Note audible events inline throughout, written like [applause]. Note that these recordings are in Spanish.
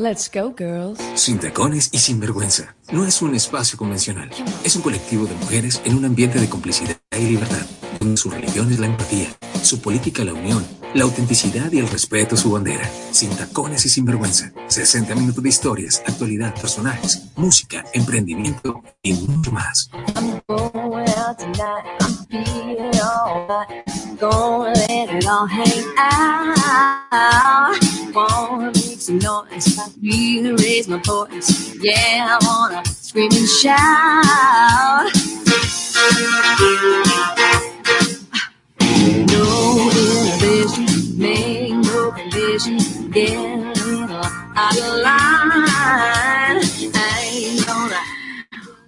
Let's go, girls. Sin tacones y sin vergüenza. No es un espacio convencional. Es un colectivo de mujeres en un ambiente de complicidad y libertad, donde su religión es la empatía, su política la unión, la autenticidad y el respeto su bandera. Sin tacones y sin vergüenza. 60 minutos de historias, actualidad, personajes, música, emprendimiento y mucho más. Some noise. Raise my voice. Yeah, I wanna scream and shout. No inhibition, make no condition. Get a little out of line. Gonna.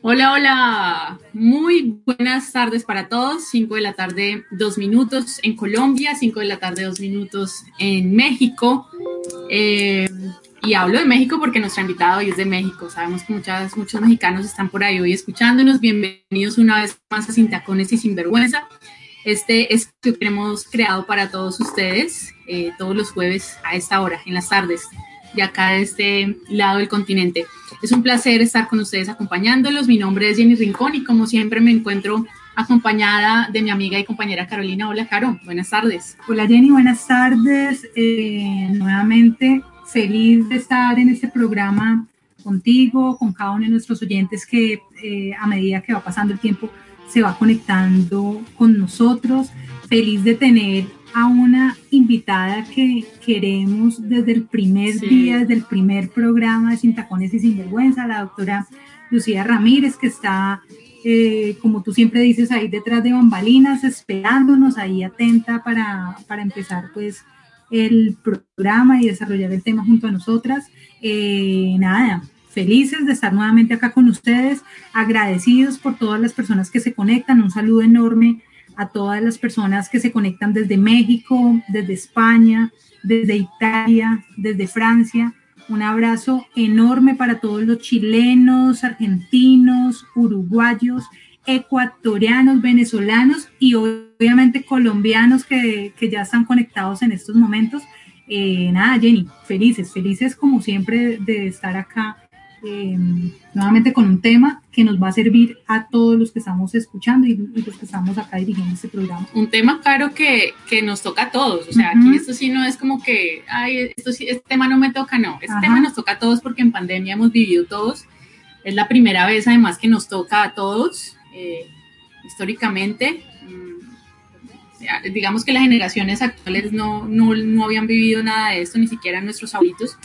Hola, hola. Muy buenas tardes para todos. 5 de la tarde, 2 minutos en Colombia, 5 de la tarde, 2 minutos en México. Eh, y hablo de México porque nuestro invitado hoy es de México. Sabemos que muchas, muchos mexicanos están por ahí hoy escuchándonos. Bienvenidos una vez más a Sin Tacones y Sin Vergüenza. Este es que hemos creado para todos ustedes eh, todos los jueves a esta hora, en las tardes, de acá de este lado del continente. Es un placer estar con ustedes acompañándolos. Mi nombre es Jenny Rincón y como siempre me encuentro acompañada de mi amiga y compañera Carolina. Hola, Caro, buenas tardes. Hola, Jenny, buenas tardes. Eh, nuevamente, feliz de estar en este programa contigo, con cada uno de nuestros oyentes que eh, a medida que va pasando el tiempo se va conectando con nosotros. Feliz de tener a una invitada que queremos desde el primer día, desde el primer programa de Sin Tacones y Sin Vergüenza, la doctora Lucía Ramírez, que está eh, como tú siempre dices, ahí detrás de bambalinas, esperándonos, ahí atenta para, para empezar pues el programa y desarrollar el tema junto a nosotras. Eh, nada, felices de estar nuevamente acá con ustedes, agradecidos por todas las personas que se conectan, un saludo enorme a todas las personas que se conectan desde México, desde España, desde Italia, desde Francia, un abrazo enorme para todos los chilenos, argentinos, uruguayos, ecuatorianos, venezolanos y obviamente colombianos que, ya están conectados en estos momentos. Eh, nada, Jenny, felices, felices como siempre de estar acá Em, nuevamente con un tema que nos va a servir a todos los que estamos escuchando y, los que estamos acá dirigiendo este programa. Un tema, claro, que, que nos toca a todos. O sea, aquí esto sí no es como que, ay, esto sí, este tema no me toca, no. Este tema nos toca a todos porque en pandemia hemos vivido todos. Es la primera vez, además, que nos toca a todos, eh, históricamente. Mm, digamos que las generaciones actuales no, no, no habían vivido nada de esto, ni siquiera nuestros abuelitos.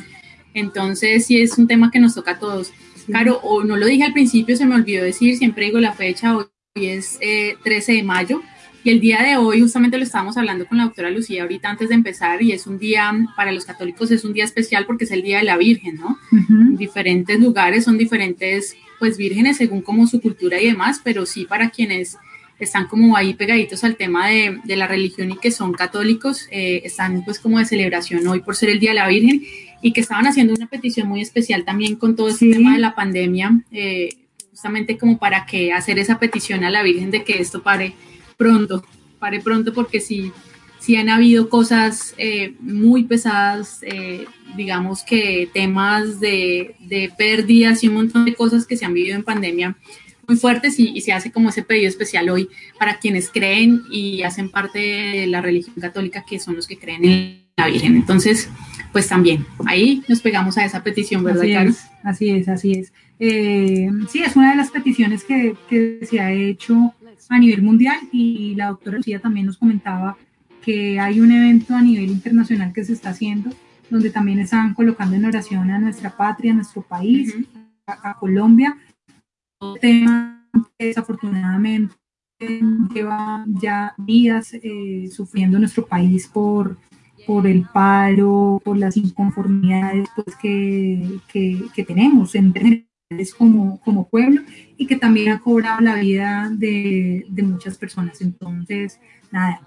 Entonces, sí es un tema que nos toca a todos. Claro, o no lo dije al principio, se me olvidó decir, siempre digo la fecha, hoy es 13 eh, de mayo, y el día de hoy justamente lo estábamos hablando con la doctora Lucía ahorita antes de empezar, y es un día, para los católicos es un día especial porque es el Día de la Virgen, ¿no? En diferentes lugares son diferentes, pues, vírgenes según como su cultura y demás, pero sí para quienes están como ahí pegaditos al tema de, la religión y que son católicos, eh, están pues como de celebración hoy por ser el Día de la Virgen y que estaban haciendo una petición muy especial también con todo este tema de la pandemia, eh, justamente como para que hacer esa petición a la Virgen de que esto pare pronto, pare pronto porque sí, sí han habido cosas eh, muy pesadas, digamos que temas de, de pérdidas y un montón de cosas que se han vivido en pandemia muy fuertes y, se hace como ese pedido especial hoy para quienes creen y hacen parte de la religión católica, que son los que creen en la Virgen. Entonces, pues también ahí nos pegamos a esa petición, ¿verdad, así Es, así es, así es. Eh, sí, es una de las peticiones que, que se ha hecho a nivel mundial y la doctora Lucía también nos comentaba que hay un evento a nivel internacional que se está haciendo donde también están colocando en oración a nuestra patria, a nuestro país, a Colombia, tema desafortunadamente lleva ya días eh, sufriendo nuestro país por, por el paro, por las inconformidades pues, que, que, tenemos en como, como pueblo y que también ha cobrado la vida de, de muchas personas. Entonces, nada,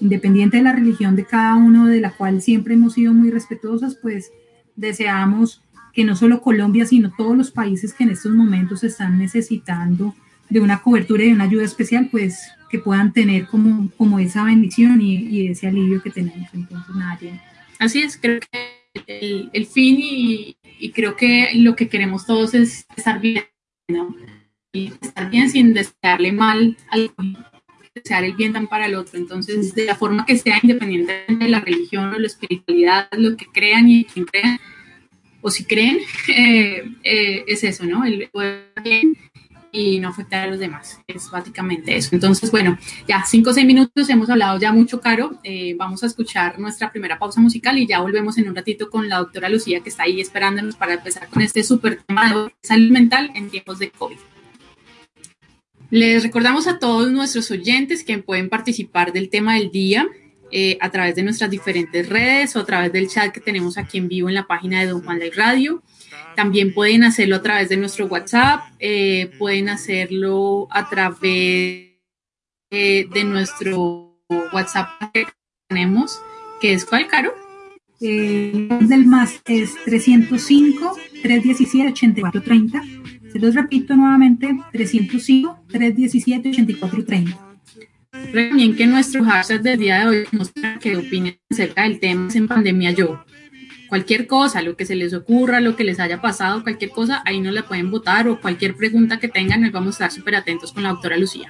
independiente de la religión de cada uno, de la cual siempre hemos sido muy respetuosos, pues deseamos que no solo Colombia, sino todos los países que en estos momentos están necesitando de una cobertura y de una ayuda especial, pues que puedan tener como, como esa bendición y, ese alivio que tenemos. Entonces, nada, Así es, creo que el, fin y, y, creo que lo que queremos todos es estar bien, ¿no? Y estar bien sin desearle mal al desear el bien tan para el otro. Entonces, de la forma que sea, independiente de la religión o la espiritualidad, lo que crean y quien crean, o si creen, [laughs] eh, eh, es eso, ¿no? El poder bien y no afectar a los demás. Es básicamente eso. Entonces, bueno, ya cinco o seis minutos, hemos hablado ya mucho, Caro. Eh, vamos a escuchar nuestra primera pausa musical y ya volvemos en un ratito con la doctora Lucía, que está ahí esperándonos para empezar con este súper tema de salud mental en tiempos de COVID. Les recordamos a todos nuestros oyentes que pueden participar del tema del día eh, a través de nuestras diferentes redes o a través del chat que tenemos aquí en vivo en la página de Don Juan Live Radio. También pueden hacerlo a través de nuestro WhatsApp, eh, pueden hacerlo a través de nuestro WhatsApp que tenemos, que es cuál, Caro? Eh, del más es 305 317 8430. Se los repito nuevamente, 305 317 8430. También que nuestro hashtag del día de hoy muestra que opinan acerca del tema en pandemia yo cualquier cosa, lo que se les ocurra, lo que les haya pasado, cualquier cosa, ahí nos la pueden votar o cualquier pregunta que tengan, nos vamos a estar súper atentos con la doctora Lucía.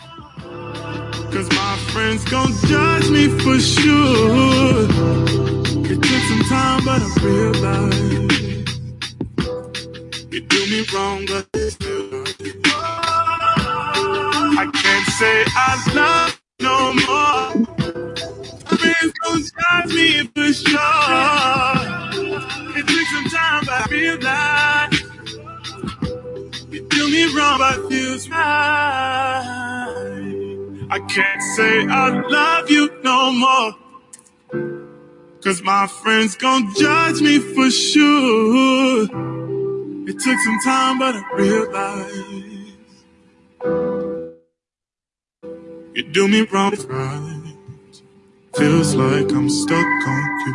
Friends gon' judge me for sure. It took some time, but I that. You do me wrong, but feels right. I can't say I love you no more. Cause my friends gon' judge me for sure. It took some time, but I realized. You do me wrong, right? Feels like I'm stuck on you.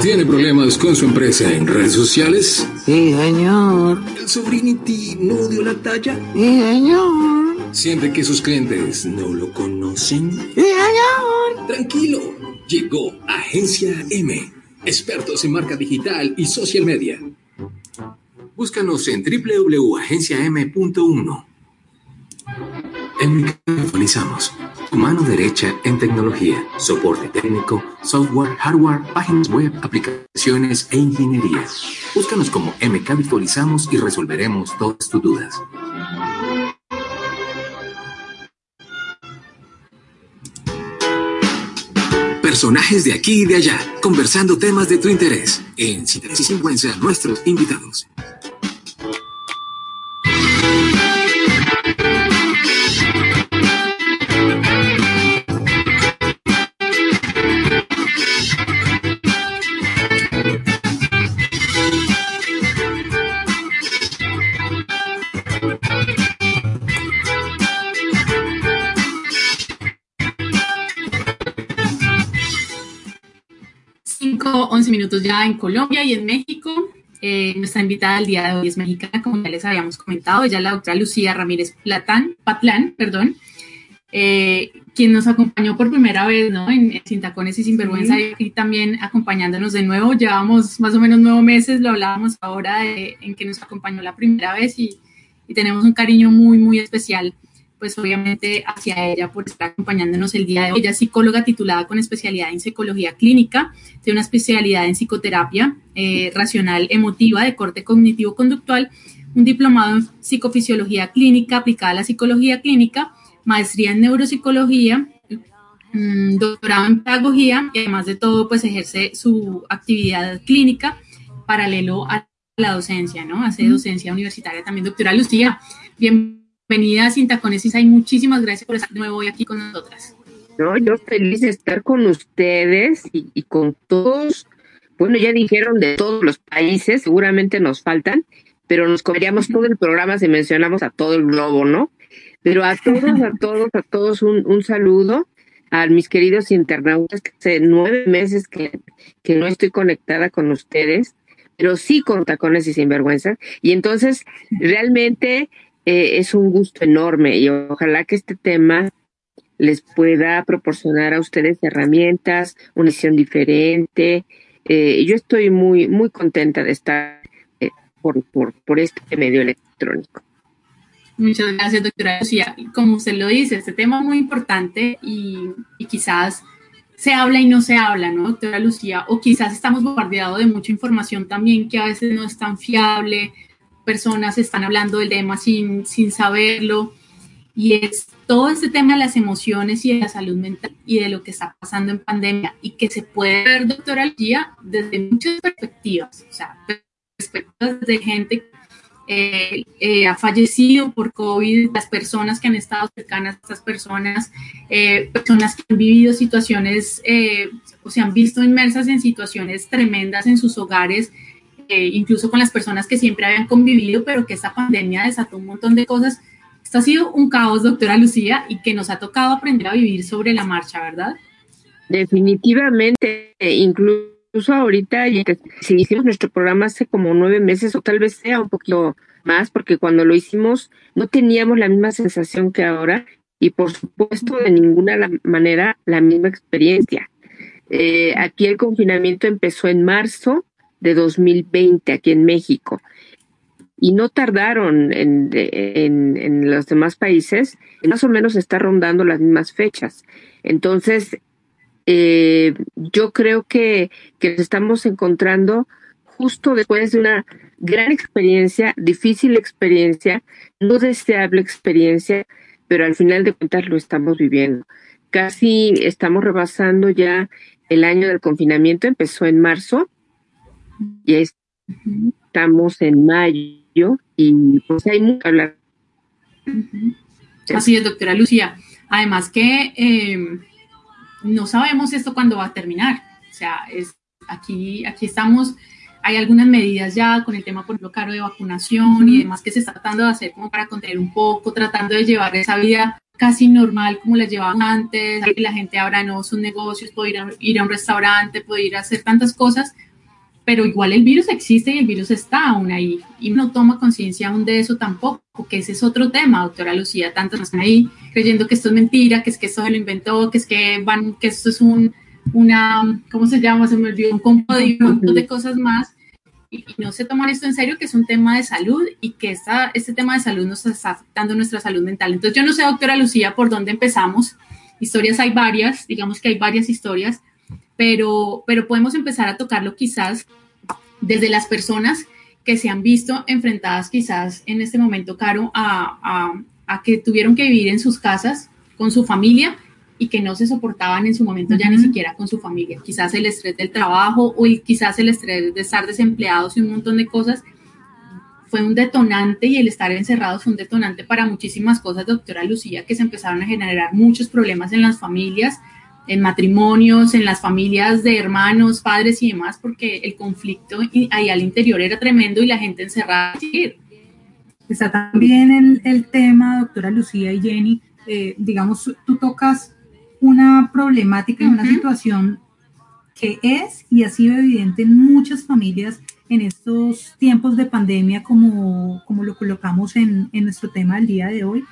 ¿Tiene problemas con su empresa en redes sociales? Sí, señor. ¿El Sobrinity no dio la talla? Sí, señor. ¿Siente que sus clientes no lo conocen? Sí, señor. Tranquilo, llegó Agencia M, expertos en marca digital y social media. Búscanos en www.agenciam.1 en actualizamos. Mano derecha en tecnología, soporte técnico, software, hardware, páginas web, aplicaciones e ingeniería. Búscanos como MK Virtualizamos y resolveremos todas tus dudas. Personajes de aquí y de allá, conversando temas de tu interés. En Síntesis Sinvergüenza, nuestros invitados. Minutos ya en Colombia y en México. Eh, nuestra invitada del día de hoy es mexicana, como ya les habíamos comentado. Ella es la doctora Lucía Ramírez Platán, Patlán, perdón, eh, quien nos acompañó por primera vez ¿no? en, Sin Tacones y Sinvergüenza y aquí también acompañándonos de nuevo. Llevamos más o menos nueve meses, lo hablábamos ahora en que nos acompañó la primera vez y, y tenemos un cariño muy, muy especial pues obviamente hacia ella por estar acompañándonos el día de hoy. Ella es psicóloga titulada con especialidad en psicología clínica, tiene una especialidad en psicoterapia eh, racional emotiva de corte cognitivo-conductual, un diplomado en psicofisiología clínica aplicada a la psicología clínica, maestría en neuropsicología, mm, doctorado en pedagogía y además de todo pues ejerce su actividad clínica paralelo a la docencia, ¿no? Hace docencia universitaria también. Doctora Lucía, bien bienvenida a Sin Tacones y muchísimas gracias por estar de nuevo hoy aquí con nosotras. No, yo feliz de estar con ustedes y, con todos. Bueno, ya dijeron de todos los países, seguramente nos faltan, pero nos comeríamos todo el programa si mencionamos a todo el globo, ¿no? Pero a todos, a todos, a todos un, un saludo a mis queridos internautas, que hace nueve meses que, que no estoy conectada con ustedes, pero sí con tacones y sinvergüenza. Y entonces, realmente eh, es un gusto enorme y ojalá que este tema les pueda proporcionar a ustedes herramientas, una visión diferente eh, yo estoy muy, muy contenta de estar eh, por, por, este medio electrónico. Muchas gracias, doctora Lucía. Como usted lo dice, este tema es muy importante y, y, quizás se habla y no se habla, ¿no, doctora Lucía? O quizás estamos bombardeados de mucha información también que a veces no es tan fiable, personas están hablando del tema sin, sin saberlo. Y es todo este tema de las emociones y de la salud mental y de lo que está pasando en pandemia y que se puede ver, doctora Lucía, desde muchas perspectivas, o sea, perspectivas de gente que eh, ha fallecido por COVID, las personas que han estado cercanas a estas personas, eh, personas que han vivido situaciones eh, o se han visto inmersas en situaciones tremendas en sus hogares, incluso con las personas que siempre habían convivido, pero que esta pandemia desató un montón de cosas esto ha sido un caos, doctora Lucía, y que nos ha tocado aprender a vivir sobre la marcha, ¿verdad? Definitivamente, incluso ahorita, si hicimos nuestro programa hace como nueve meses o tal vez sea un poquito más, porque cuando lo hicimos no teníamos la misma sensación que ahora y por supuesto de ninguna manera la misma experiencia. Eh, aquí el confinamiento empezó en marzo de 2020 aquí en México y no tardaron en, en, los demás países, más o menos está rondando las mismas fechas. Entonces, eh, yo creo que, que nos estamos encontrando justo después de una gran experiencia, difícil experiencia, no deseable experiencia, pero al final de cuentas lo estamos viviendo. Casi estamos rebasando ya el año del confinamiento, empezó en marzo, y estamos en mayo y pues hay mucho que hablar. Así es, doctora Lucía. Además que em, no sabemos esto cuándo va a terminar. O sea, es, aquí, aquí estamos, hay algunas medidas ya con el tema, por ejemplo, caro de vacunación y demás que se está tratando de hacer como para contener un poco, tratando de llevar esa vida casi normal como la llevaban antes, la gente ahora no sus negocios, puede ir a, ir a un restaurante, puede ir a hacer tantas cosas, pero igual el virus existe y el virus está aún ahí y no toma conciencia aún de eso tampoco, que ese es otro tema, doctora Lucía, tantos están ahí creyendo que esto es mentira, que es que esto se lo inventó, que es que van, que esto es un, una, ¿cómo se llama? Se me olvidó, un combo de un montón de cosas más y, no se toman esto en serio, que es un tema de salud y que esta, este tema de salud nos está afectando nuestra salud mental. Entonces yo no sé, doctora Lucía, por dónde empezamos. Historias hay varias, digamos que hay varias historias, pero, pero podemos empezar a tocarlo quizás desde las personas que se han visto enfrentadas quizás en este momento, Caro, a, a, que tuvieron que vivir en sus casas con su familia y que no se soportaban en su momento ya ni siquiera con su familia. Quizás el estrés del trabajo o quizás el estrés de estar desempleados y un montón de cosas fue un detonante y el estar encerrados fue un detonante para muchísimas cosas, doctora Lucía, que se empezaron a generar muchos problemas en las familias, en matrimonios, en las familias de hermanos, padres y demás, porque el conflicto ahí al interior era tremendo y la gente encerrada. Está también el, el tema, doctora Lucía y Jenny, eh, digamos, tú tocas una problemática, una situación que es y ha sido evidente en muchas familias en estos tiempos de pandemia, como, como lo colocamos en, en nuestro tema del día de hoy,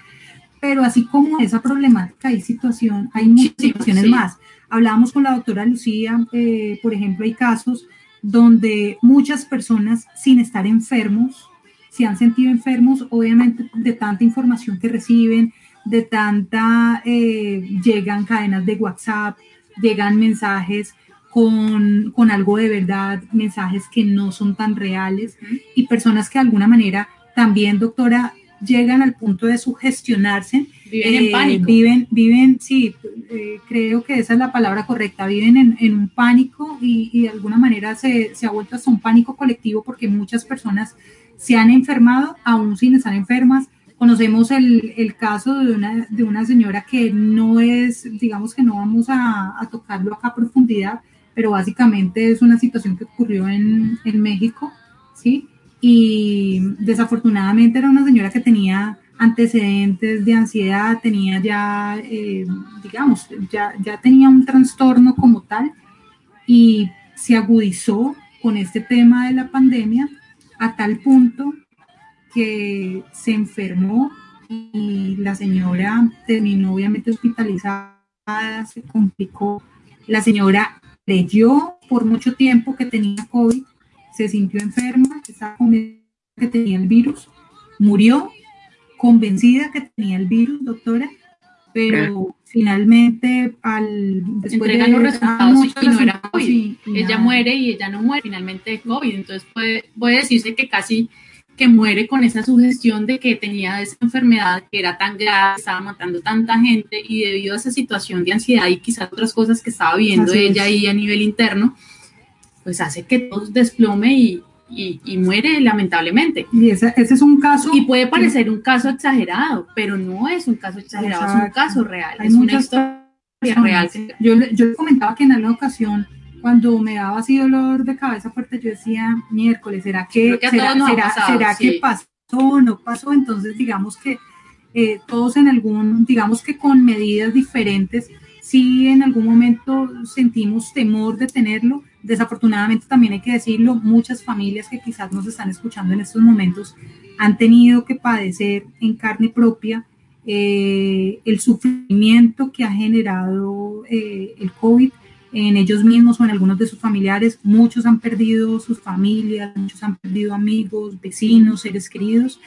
pero así como esa problemática y situación, hay muchas situaciones más. Hablábamos con la doctora Lucía, eh, por ejemplo, hay casos donde muchas personas sin estar enfermos, se han sentido enfermos, obviamente de tanta información que reciben, de tanta, eh, llegan cadenas de WhatsApp, llegan mensajes con, con, algo de verdad, mensajes que no son tan reales y personas que de alguna manera también, doctora, llegan al punto de sugestionarse. Viven en eh, pánico. Viven, viven sí, eh, creo que esa es la palabra correcta, viven en, en un pánico y, y, de alguna manera se, se ha vuelto hasta un pánico colectivo porque muchas personas se han enfermado aún sin estar enfermas. Conocemos el, el caso de una, de una señora que no es, digamos que no vamos a, a tocarlo acá a profundidad, pero básicamente es una situación que ocurrió en, en México, ¿sí? Y desafortunadamente era una señora que tenía antecedentes de ansiedad, tenía ya, eh, digamos, ya, ya tenía un trastorno como tal y se agudizó con este tema de la pandemia a tal punto que se enfermó y la señora terminó obviamente hospitalizada, se complicó. La señora creyó por mucho tiempo que tenía COVID, se sintió enferma, estaba convencida que tenía el virus, murió convencida que tenía el virus, doctora, pero finalmente al después de los resultados y no era COVID. ella muere y ella no muere finalmente de COVID, entonces puede, puede decirse que casi que muere con esa sugestión de que tenía esa enfermedad que era tan grave, estaba matando tanta gente y debido a esa situación de ansiedad y quizás otras cosas que estaba viendo ella ahí a nivel interno, pues hace que todo desplome y, y, muere lamentablemente. Y ese, ese, es un caso. Y puede parecer un caso exagerado, pero no es un caso exagerado, es un caso real, es una historia real. Yo, yo comentaba que en alguna ocasión cuando me daba así dolor de cabeza fuerte, yo decía, miércoles, ¿será que, será, será, que pasó o no pasó? Entonces, digamos que eh, todos en algún, digamos que con medidas diferentes, sí en algún momento sentimos temor de tenerlo. Desafortunadamente también hay que decirlo, muchas familias que quizás nos están escuchando en estos momentos han tenido que padecer en carne propia eh, el sufrimiento que ha generado eh, el COVID en ellos mismos o en algunos de sus familiares. Muchos han perdido sus familias, muchos han perdido amigos, vecinos, seres queridos.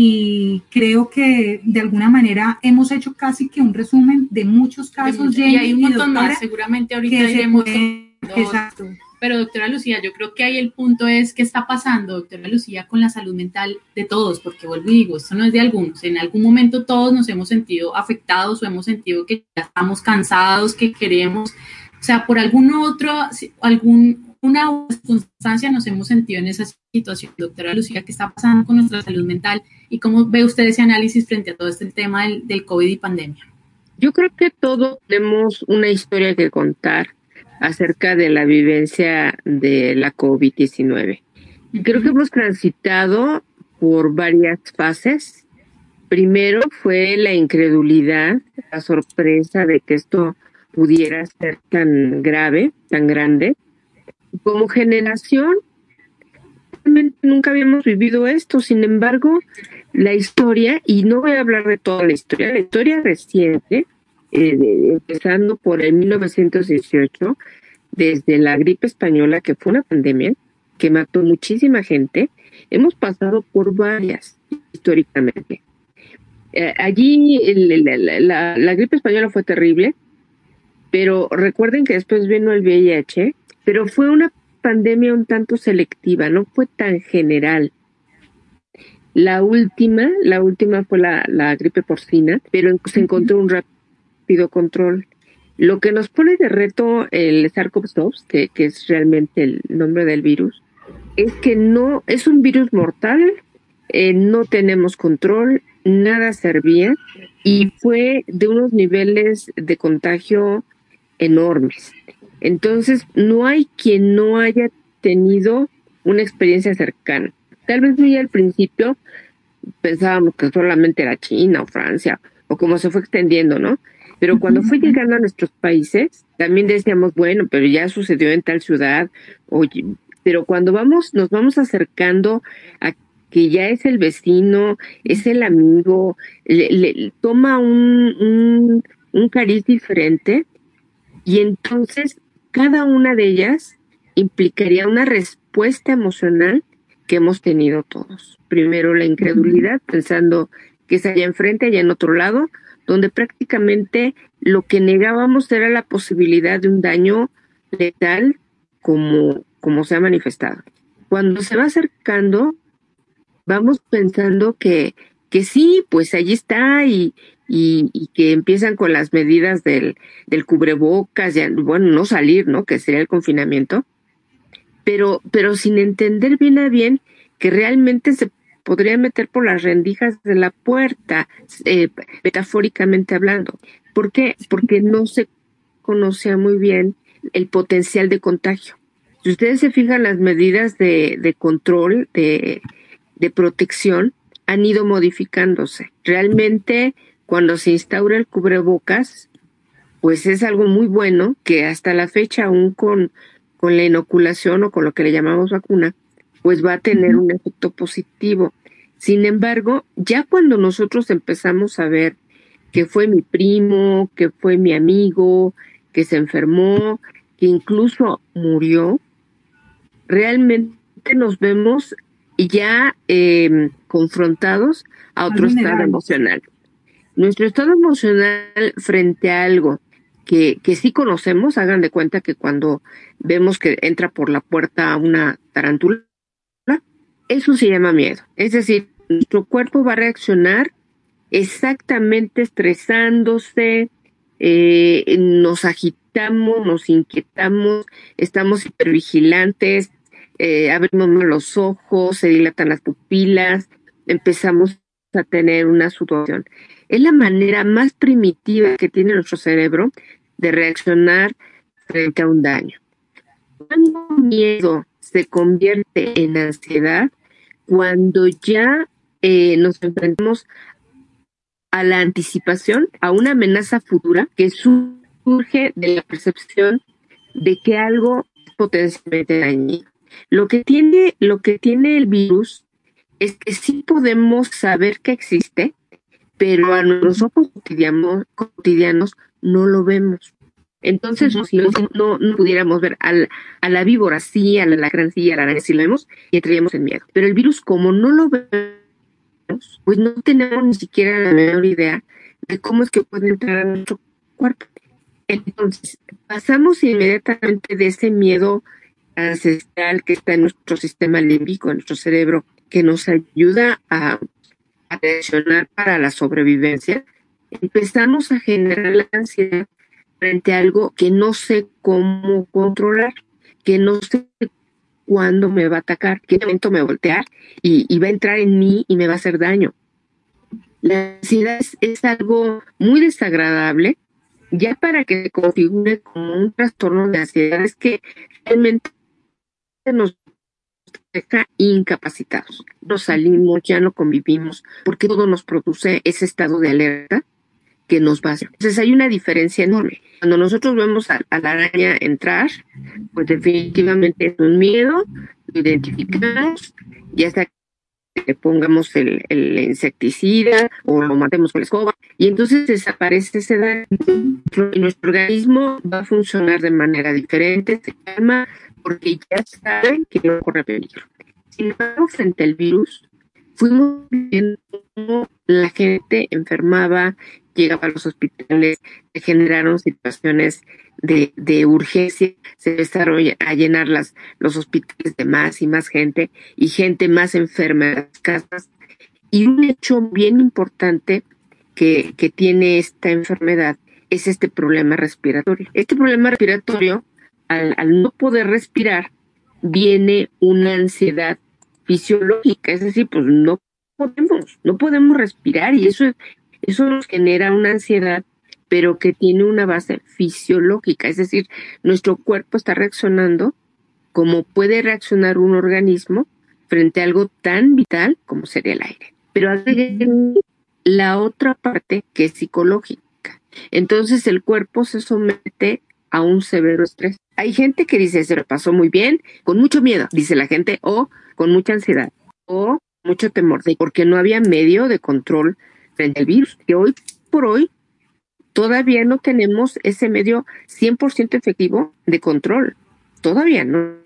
Y creo que de alguna manera hemos hecho casi que un resumen de muchos casos. Y hay un montón más, seguramente ahorita iremos. Exacto. Pero doctora Lucía, yo creo que ahí el punto es qué está pasando, doctora Lucía, con la salud mental de todos, porque vuelvo y digo, esto no es de algunos, en algún momento todos nos hemos sentido afectados o hemos sentido que ya estamos cansados, que queremos o sea, por algún otro, alguna circunstancia nos hemos sentido en esa situación. Doctora Lucía, ¿qué está pasando con nuestra salud mental y cómo ve usted ese análisis frente a todo este tema del, del COVID y pandemia? Yo creo que todos tenemos una historia que contar acerca de la vivencia de la COVID-19. Creo que hemos transitado por varias fases. Primero fue la incredulidad, la sorpresa de que esto pudiera ser tan grave, tan grande. Como generación, realmente nunca habíamos vivido esto, sin embargo, la historia, y no voy a hablar de toda la historia, la historia reciente, eh, empezando por el 1918, desde la gripe española, que fue una pandemia que mató muchísima gente, hemos pasado por varias históricamente. Eh, allí la, gripe española fue terrible, pero recuerden que después vino el VIH, pero fue una pandemia un tanto selectiva, no fue tan general. La última, la última fue la, la gripe porcina, pero se encontró un rápido control. Lo que nos pone de reto el SARS-CoV-2, que, que es realmente el nombre del virus, es que no es un virus mortal, eh, no tenemos control, nada servía y fue de unos niveles de contagio enormes. Entonces, no hay quien no haya tenido una experiencia cercana. Tal vez muy al principio pensábamos que solamente era China o Francia, o como se fue extendiendo, ¿no? Pero cuando fue llegando a nuestros países, también decíamos, bueno, pero ya sucedió en tal ciudad, oye, pero cuando vamos, nos vamos acercando a que ya es el vecino, es el amigo, le, toma un, un, un cariz diferente, y entonces cada una de ellas implicaría una respuesta emocional que hemos tenido todos. Primero la incredulidad, pensando que es allá enfrente, allá en otro lado, donde prácticamente lo que negábamos era la posibilidad de un daño letal como, como se ha manifestado. Cuando se va acercando, vamos pensando que, que sí, pues allí está y, y, que empiezan con las medidas del, del cubrebocas, ya, bueno, no salir, ¿no? Que sería el confinamiento, pero, pero sin entender bien a bien que realmente se podría meter por las rendijas de la puerta, eh, metafóricamente hablando. ¿Por qué? Porque no se conocía muy bien el potencial de contagio. Si ustedes se fijan, las medidas de, de control, de, de protección, han ido modificándose. Realmente cuando se instaura el cubrebocas, pues es algo muy bueno que hasta la fecha, aún con, con la inoculación o con lo que le llamamos vacuna, pues va a tener un efecto positivo. Sin embargo, ya cuando nosotros empezamos a ver que fue mi primo, que fue mi amigo, que se enfermó, que incluso murió, realmente nos vemos ya em, confrontados a otro estado emocional. Nuestro estado emocional frente a algo que, que sí conocemos, hagan de cuenta que cuando vemos que entra por la puerta una tarántula, eso se llama miedo. Es decir, nuestro cuerpo va a reaccionar exactamente estresándose, eh, nos agitamos, nos inquietamos, estamos hipervigilantes, eh, abrimos los ojos, se dilatan las pupilas, empezamos a tener una sudoración. Es la manera más primitiva que tiene nuestro cerebro de reaccionar frente a un daño. Cuando miedo se convierte en ansiedad, cuando ya eh, nos enfrentamos a la anticipación, a una amenaza futura que surge de la percepción de que algo es potencialmente dañino. Lo que tiene, lo que tiene el virus es que sí podemos saber que existe, pero a nuestros ojos cotidianos, cotidianos no lo vemos. Entonces, si no, no, pudiéramos ver al, a la víbora sí, a la lacran sí, a la araña sí lo vemos y entraríamos en miedo. Pero el virus, como no lo vemos, pues no tenemos ni siquiera la menor idea de cómo es que puede entrar a nuestro cuerpo. Entonces, pasamos inmediatamente de ese miedo ancestral que está en nuestro sistema límbico, en nuestro cerebro, que nos ayuda a, reaccionar para la sobrevivencia, empezamos a generar la ansiedad frente a algo que no sé cómo controlar, que no sé cuándo me va a atacar, qué momento me va a voltear y, va a entrar en mí y me va a hacer daño. La ansiedad es algo muy desagradable, ya para que se configure como un trastorno de ansiedad, es que realmente nos deja incapacitados. Nos salimos, ya no convivimos, porque todo nos produce ese estado de alerta que nos va a hacer. Entonces hay una diferencia enorme. Cuando nosotros vemos a, la araña entrar, pues definitivamente es un miedo, lo identificamos, ya sea que pongamos el, insecticida o lo matemos con la escoba, y entonces desaparece ese daño. Y nuestro organismo va a funcionar de manera diferente, se calma, porque ya saben que no corre peligro. Sin embargo, frente al virus, fuimos viendo cómo la gente enfermaba, llegaba a los hospitales, se generaron situaciones de, de urgencia, se empezaron a llenar las, los hospitales de más y más gente y gente más enferma en las casas. Y un hecho bien importante que, que tiene esta enfermedad es este problema respiratorio. Este problema respiratorio al, no poder respirar, viene una ansiedad fisiológica, es decir, pues no podemos, no podemos respirar y eso, eso nos genera una ansiedad, pero que tiene una base fisiológica, es decir, nuestro cuerpo está reaccionando como puede reaccionar un organismo frente a algo tan vital como sería el aire. Pero la otra parte que es psicológica. Entonces el cuerpo se somete a un severo estrés. Hay gente que dice, se lo pasó muy bien, con mucho miedo, dice la gente, o con mucha ansiedad, o mucho temor, porque no había medio de control frente al virus, que hoy por hoy todavía no tenemos ese medio 100% efectivo de control. Todavía no.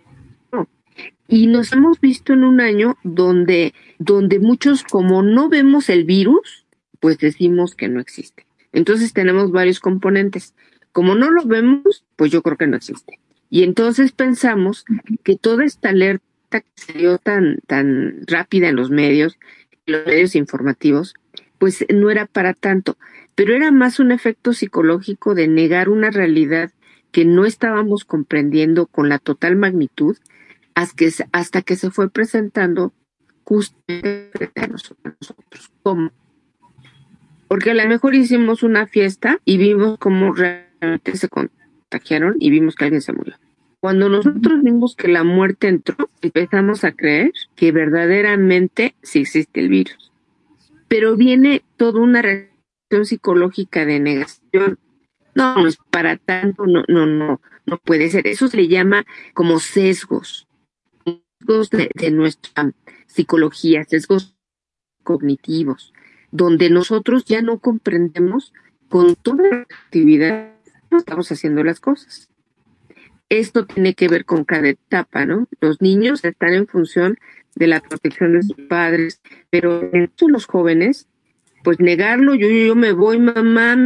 Y nos hemos visto en un año donde, donde muchos, como no vemos el virus, pues decimos que no existe. Entonces tenemos varios componentes. Como no lo vemos, pues yo creo que no existe. Y entonces pensamos que toda esta alerta que se dio tan, tan rápida en los medios, en los medios informativos, pues no era para tanto, pero era más un efecto psicológico de negar una realidad que no estábamos comprendiendo con la total magnitud hasta que, se fue presentando justamente a nosotros. ¿Cómo? Porque a lo mejor hicimos una fiesta y vimos cómo realmente se contagiaron y vimos que alguien se murió. Cuando nosotros vimos que la muerte entró, empezamos a creer que verdaderamente sí existe el virus. Pero viene toda una reacción psicológica de negación. No, no es para tanto, no, no, no, no puede ser. Eso se le llama como sesgos, sesgos de, de nuestra psicología, sesgos cognitivos, donde nosotros ya no comprendemos con toda la actividad estamos haciendo las cosas. esto tiene que ver con cada etapa, ¿no? Los niños están en función de la protección de sus padres, pero en los jóvenes, pues negarlo, yo, yo me voy, mamá,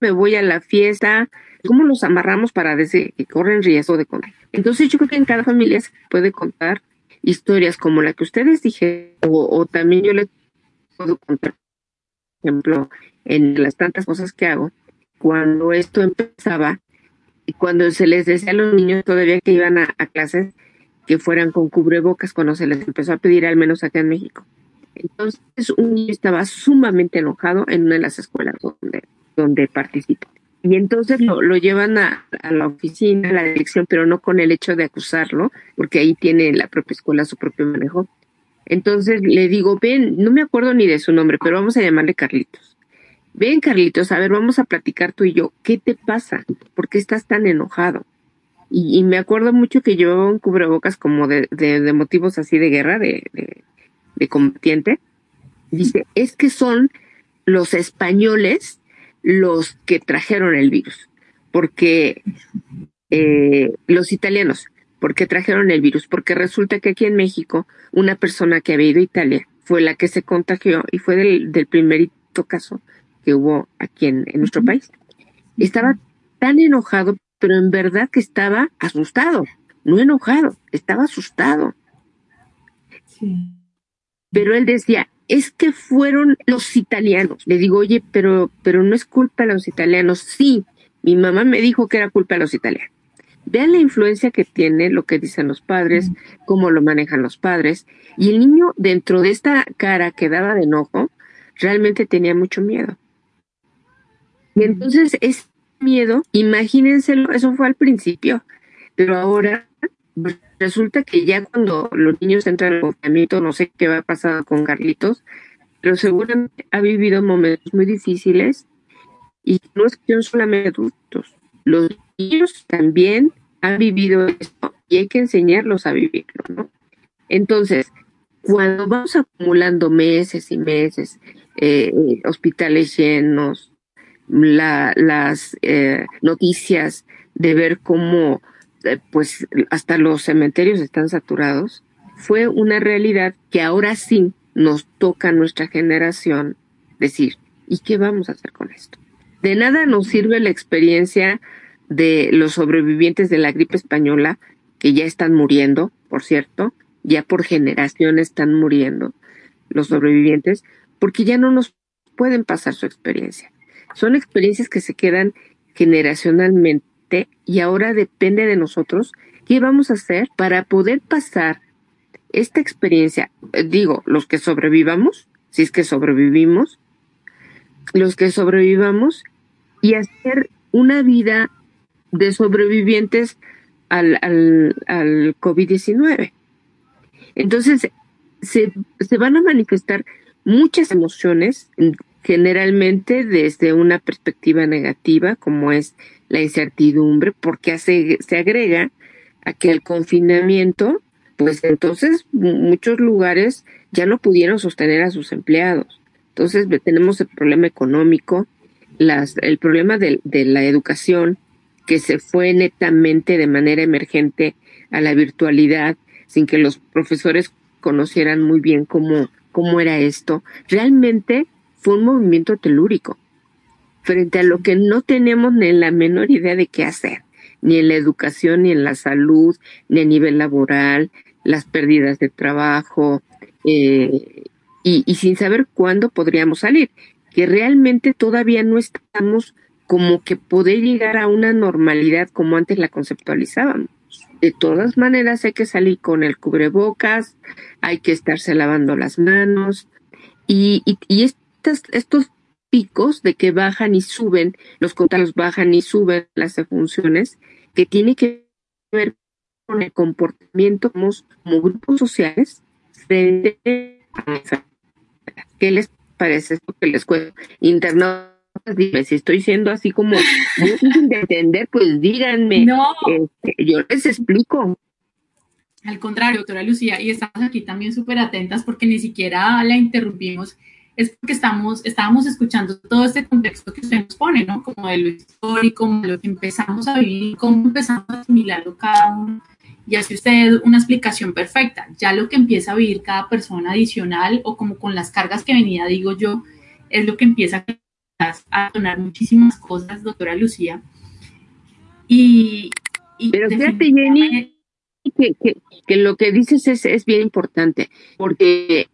me voy a la fiesta, ¿cómo los amarramos para decir que corren riesgo de contar? Entonces yo creo que en cada familia se puede contar historias como la que ustedes dijeron, o, también yo les puedo contar, por ejemplo, en las tantas cosas que hago, cuando esto empezaba, y cuando se les decía a los niños todavía que iban a, clases, que fueran con cubrebocas cuando se les empezó a pedir, al menos acá en México. Entonces, un niño estaba sumamente enojado en una de las escuelas donde, donde participó. Y entonces lo, llevan a, la oficina, a la dirección, pero no con el hecho de acusarlo, porque ahí tiene la propia escuela su propio manejo. Entonces le digo, ven, no me acuerdo ni de su nombre, pero vamos a llamarle Carlitos. Ven, Carlitos, a ver, vamos a platicar tú y yo. ¿Qué te pasa? ¿Por qué estás tan enojado? Y, me acuerdo mucho que llevaba un cubrebocas como de, motivos así de guerra, de combatiente. Dice, es que son los españoles los que trajeron el virus, porque eh, los italianos, porque trajeron el virus, porque resulta que aquí en México una persona que había ido a Italia fue la que se contagió y fue del, del primerito caso que hubo aquí en, nuestro país. Estaba tan enojado, pero en verdad que estaba asustado, no enojado, estaba asustado. Pero él decía, es que fueron los italianos. Le digo, oye, pero, pero no es culpa de los italianos. Sí, mi mamá me dijo que era culpa de los italianos. Vean la influencia que tiene lo que dicen los padres, cómo lo manejan los padres. Y el niño, dentro de esta cara que daba de enojo, realmente tenía mucho miedo. Y entonces ese miedo, imagínenselo, eso fue al principio, pero ahora resulta que ya cuando los niños entran al confinamiento, no sé qué va a pasar con Carlitos, pero seguramente ha vivido momentos muy difíciles y no es que son solamente adultos, los niños también han vivido esto y hay que enseñarlos a vivirlo, ¿no? Entonces, cuando vamos acumulando meses y meses, eh, hospitales llenos, las eh, noticias de ver cómo eh, pues hasta los cementerios están saturados, fue una realidad que ahora sí nos toca a nuestra generación decir, ¿y qué vamos a hacer con esto? De nada nos sirve la experiencia de los sobrevivientes de la gripe española, que ya están muriendo, por cierto, ya por generación están muriendo los sobrevivientes, porque ya no nos pueden pasar su experiencia. Son experiencias que se quedan generacionalmente y ahora depende de nosotros qué vamos a hacer para poder pasar esta experiencia, eh, digo, los que sobrevivamos, si es que sobrevivimos, los que sobrevivamos y hacer una vida de sobrevivientes al, al, al COVID-19. Entonces, se, se van a manifestar muchas emociones, generalmente desde una perspectiva negativa, como es la incertidumbre, porque se, se agrega a que el confinamiento, pues entonces muchos lugares ya no pudieron sostener a sus empleados. Entonces tenemos el problema económico, las, el problema de, de la educación, que se fue netamente de manera emergente a la virtualidad, sin que los profesores conocieran muy bien cómo, cómo era esto. Realmente fue un movimiento telúrico frente a lo que no tenemos ni la menor idea de qué hacer, ni en la educación, ni en la salud, ni a nivel laboral, las pérdidas de trabajo, eh, y, y sin saber cuándo podríamos salir, que realmente todavía no estamos como que poder llegar a una normalidad como antes la conceptualizábamos. De todas maneras hay que salir con el cubrebocas, hay que estarse lavando las manos y, y, y estas, estos picos de que bajan y suben, los contagios bajan y suben las funciones, que tiene que ver con el comportamiento como, grupos sociales frente a ¿Qué les parece esto que les cuento? Internautas, dime, si estoy siendo así como difícil de entender, pues díganme. No. Este, yo les explico. Al contrario, doctora Lucía, y estamos aquí también súper atentas porque ni siquiera la interrumpimos es porque estamos, estábamos escuchando todo este contexto que usted nos pone, ¿no? Como de lo histórico, lo que empezamos a vivir, cómo empezamos a asimilarlo cada uno. Y hace usted una explicación perfecta. Ya lo que empieza a vivir cada persona adicional o como con las cargas que venía, digo yo, es lo que empieza a donar muchísimas cosas, doctora Lucía. Y, Pero fíjate, Jenny, que, lo que dices es, es bien importante, porque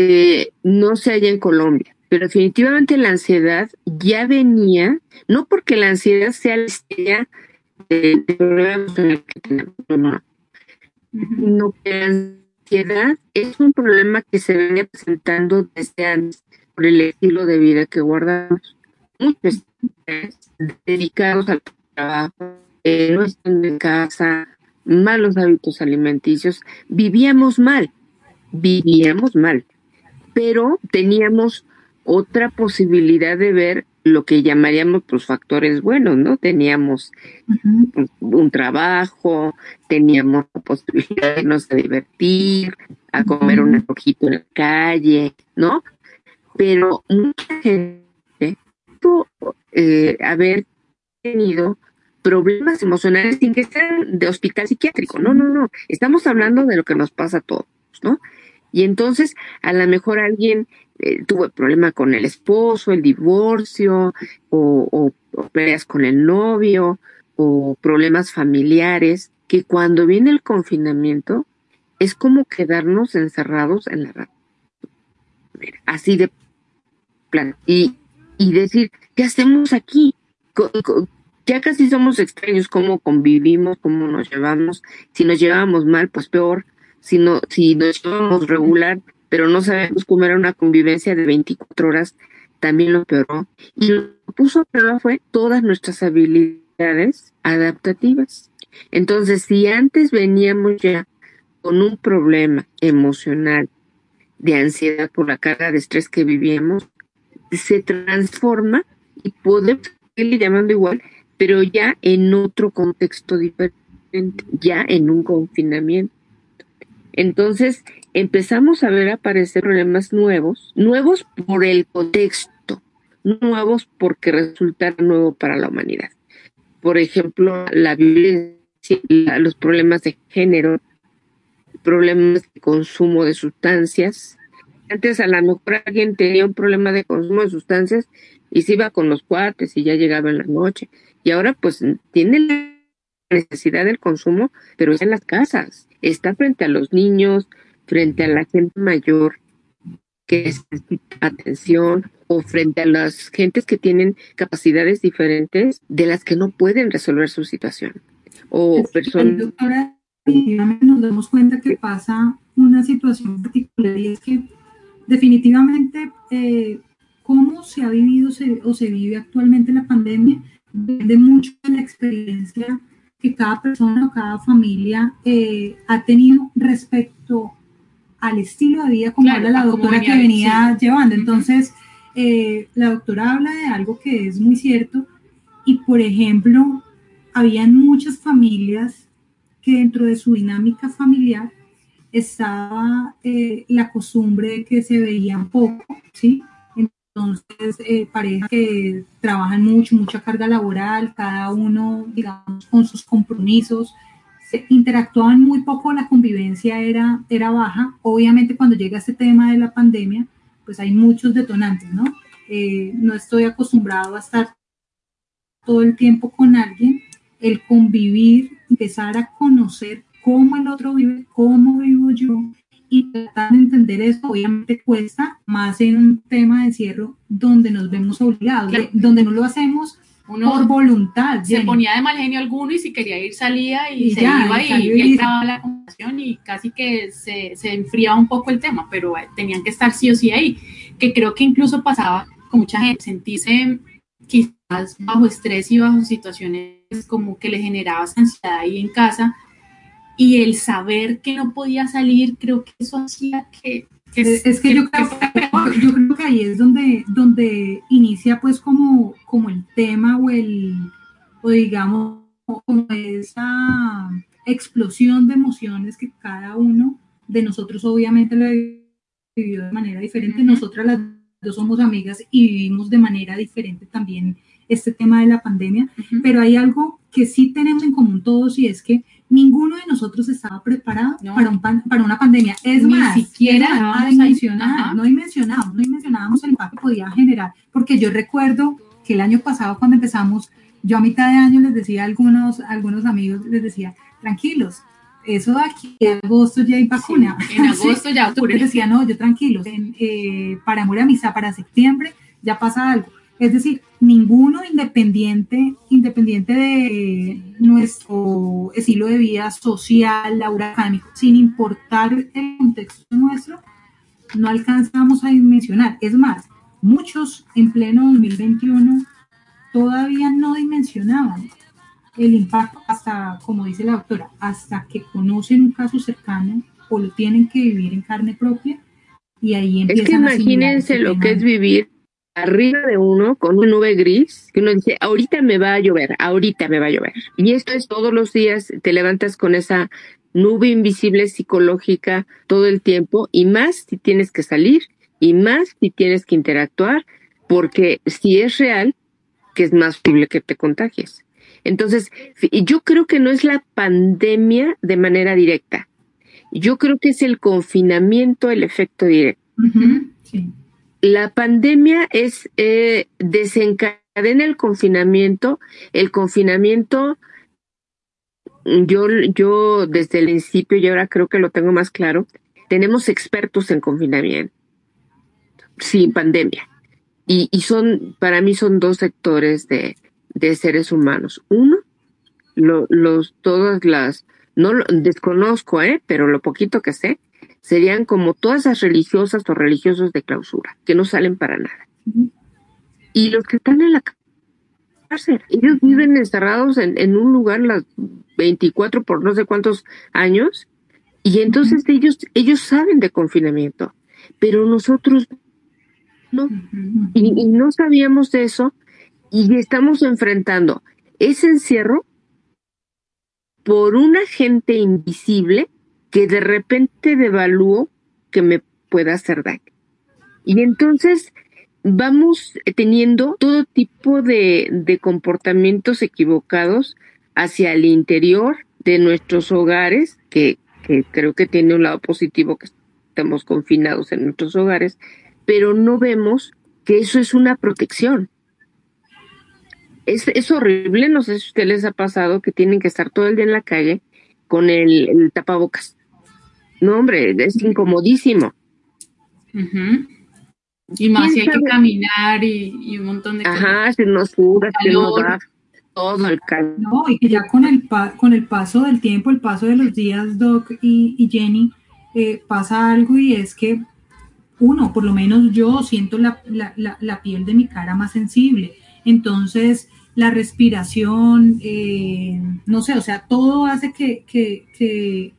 eh, no se halla en Colombia, pero definitivamente la ansiedad ya venía, no porque la ansiedad sea la estrella de, problemas que tenemos, no, no, que la ansiedad es un problema que se viene presentando desde antes por el estilo de vida que guardamos. Muchos dedicados al trabajo, eh, no están en casa, malos hábitos alimenticios, vivíamos mal, vivíamos mal, pero teníamos otra posibilidad de ver lo que llamaríamos pues factores buenos, ¿no? Teníamos un trabajo, teníamos la posibilidad de irnos a divertir, a comer un ojito en la calle, ¿no? Pero mucha gente pudo eh, haber tenido problemas emocionales sin que sean de hospital psiquiátrico. No, no, no. Estamos hablando de lo que nos pasa a todos, ¿no? Y entonces, a lo mejor alguien eh, tuvo problema con el esposo, el divorcio, o, peleas con el novio, o problemas familiares, que cuando viene el confinamiento es como quedarnos encerrados en la red. Así de plan. Y, y decir, ¿qué hacemos aquí? ya casi somos extraños cómo convivimos, cómo nos llevamos. Si nos llevamos mal, pues peor. Si, no, si nos llevamos regular, pero no sabemos cómo era una convivencia de 24 horas, también lo peoró. Y lo que puso a prueba fue todas nuestras habilidades adaptativas. Entonces, si antes veníamos ya con un problema emocional de ansiedad por la carga de estrés que vivíamos, se transforma y podemos seguirle llamando igual pero ya en otro contexto diferente, ya en un confinamiento. Entonces empezamos a ver aparecer problemas nuevos, nuevos por el contexto, nuevos porque resultaron nuevo para la humanidad. Por ejemplo, la violencia, los problemas de género, problemas de consumo de sustancias. Antes a lo mejor alguien tenía un problema de consumo de sustancias y se iba con los cuates y ya llegaba en la noche y ahora pues tiene necesidad del consumo, pero es en las casas, está frente a los niños, frente a la gente mayor que necesita atención o frente a las gentes que tienen capacidades diferentes de las que no pueden resolver su situación. O personas... Doctora, nos damos cuenta que pasa una situación particular y es que definitivamente eh, cómo se ha vivido o se vive actualmente la pandemia depende mucho de la experiencia que cada persona o cada familia eh, ha tenido respecto al estilo de vida como habla la doctora que venía llevando. Entonces, eh, la doctora habla de algo que es muy cierto y, por ejemplo, habían muchas familias que dentro de su dinámica familiar estaba eh, la costumbre de que se veían poco, ¿sí? Entonces, eh, parejas que trabajan mucho, mucha carga laboral, cada uno, digamos, con sus compromisos, se interactuaban muy poco, la convivencia era, era baja. Obviamente, cuando llega este tema de la pandemia, pues hay muchos detonantes, ¿no? Eh, no estoy acostumbrado a estar todo el tiempo con alguien, el convivir, empezar a conocer cómo el otro vive, cómo vivo yo, y tratar de entender eso obviamente cuesta más en un tema de encierro donde nos vemos obligados, donde no lo hacemos uno por voluntad. Se ponía de mal genio alguno y si quería ir salía y, se iba y, y, la conversación y casi que se, se, enfriaba un poco el tema, pero eh, tenían que estar sí o sí ahí, que creo que incluso pasaba con mucha gente, sentirse quizás bajo estrés y bajo situaciones como que le generaba ansiedad ahí en casa y el saber que no podía salir, creo que eso hacía que... es, que, yo, creo, yo, creo, que ahí es donde, donde inicia pues como, como el tema o el, o digamos, como esa explosión de emociones que cada uno de nosotros obviamente lo vivió de manera diferente. Nosotras las dos somos amigas y vivimos de manera diferente también este tema de la pandemia, pero hay algo que sí tenemos en común todos y es que ninguno de nosotros estaba preparado para, un para una pandemia. Es Ni más, siquiera no dimensionábamos, no dimensionábamos el impacto que podía generar, porque yo recuerdo que el año pasado cuando empezamos, yo a mitad de año les decía a algunos, algunos amigos, les decía, tranquilos, eso de aquí en agosto ya hay vacuna. en [laughs] agosto ya octubre. Les decía, no, yo tranquilos, en, eh, para Mora Misa, para septiembre ya pasa algo. Es decir, ninguno independiente, independiente de nuestro estilo de vida social, laboral, académico, sin importar el contexto nuestro, no alcanzamos a dimensionar. Es más, muchos en pleno 2021 todavía no dimensionaban el impacto hasta, como dice la doctora, hasta que conocen un caso cercano o lo tienen que vivir en carne propia y ahí empiezan Es que imagínense lo que es vivir arriba de uno con una nube gris, que uno dice, ahorita me va a llover, ahorita me va a llover. Y esto es todos los días, te levantas con esa nube invisible psicológica todo el tiempo y más si tienes que salir y más si tienes que interactuar, porque si es real, que es más posible que te contagies. Entonces, yo creo que no es la pandemia de manera directa. Yo creo que es el confinamiento el efecto directo. sí la pandemia es eh, desencadena el confinamiento. El confinamiento, yo, yo desde el principio y ahora creo que lo tengo más claro, tenemos expertos en confinamiento, sin pandemia. Y, y son, para mí son dos sectores de, de seres humanos. Uno, los, todas las, no desconozco, ¿eh? pero lo poquito que sé, serían como todas las religiosas o religiosos de clausura, que no salen para nada. Y los que están en la cárcel, ellos viven encerrados en, un lugar las 24 por no sé cuántos años, y entonces ellos, ellos saben de confinamiento, pero nosotros no. Y, y no sabíamos de eso, y estamos enfrentando ese encierro por un agente invisible que de repente devalúo que me pueda hacer daño. Y entonces vamos teniendo todo tipo de, de comportamientos equivocados hacia el interior de nuestros hogares, que, que creo que tiene un lado positivo que estamos confinados en nuestros hogares, pero no vemos que eso es una protección. Es, es horrible, no sé si ustedes les ha pasado que tienen que estar todo el día en la calle con el tapabocas. No, hombre, es incomodísimo. Y más si hay que caminar y, un montón de cosas. Ajá, si nos suda, si nos da todo el calor. No, y que ya con el, con el paso del tiempo, el paso de los días, Doc y, Jenny, eh, pasa algo y es que uno, por lo menos yo siento la, piel de mi cara más sensible. Entonces, la respiración, eh, no sé, o sea, todo hace que, que,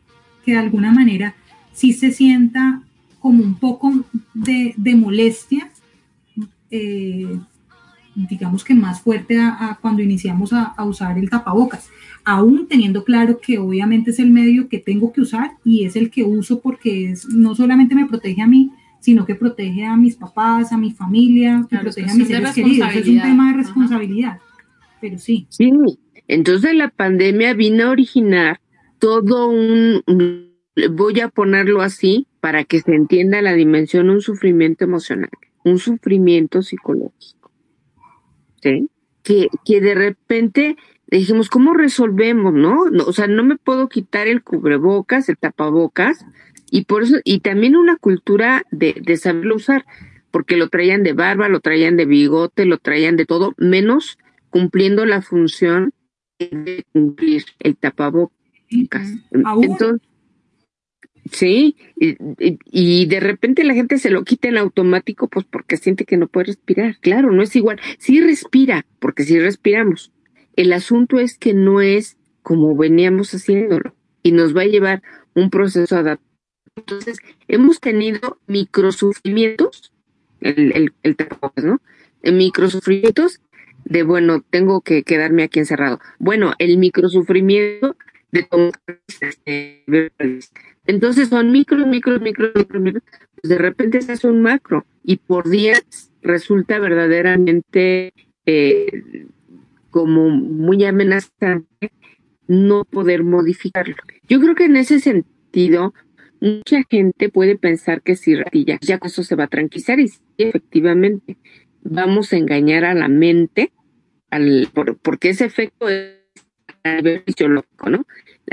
de alguna manera sí se sienta como un poco de, molestia, eh, digamos que más fuerte a, cuando iniciamos a, usar el tapabocas, aún teniendo claro que obviamente es el medio que tengo que usar y es el que uso porque es, no solamente me protege a mí, sino que protege a mis papás, a mi familia, que protege a mis seres queridos. Es un tema de responsabilidad, pero sí. Sí, entonces la pandemia vino a originar todo un, voy a ponerlo así para que se entienda la dimensión, un sufrimiento emocional, un sufrimiento psicológico. ¿Sí? Que, que de repente dijimos, ¿cómo resolvemos, no? O sea, no me puedo quitar el cubrebocas, el tapabocas, y por eso, y también una cultura de, de saberlo usar, porque lo traían de barba, lo traían de bigote, lo traían de todo, menos cumpliendo la función de cumplir el tapabocas. Entonces, sí, y, y, de repente la gente se lo quita en automático, pues porque siente que no puede respirar. Claro, no es igual. Sí respira, porque sí respiramos. El asunto es que no es como veníamos haciéndolo y nos va a llevar un proceso adaptado. Entonces, hemos tenido microsufrimientos, el, el, el ¿no? Microsufrimientos de, bueno, tengo que quedarme aquí encerrado. Bueno, el microsufrimiento de este, entonces son micros, micros, micros, micros, micros. Pues de repente se hace un macro y por días resulta verdaderamente eh, como muy amenazante no poder modificarlo. Yo creo que en ese sentido, mucha gente puede pensar que si ya, ya eso se va a tranquilizar y sí, efectivamente vamos a engañar a la mente al, porque ese efecto es a nivel fisiológico, ¿no?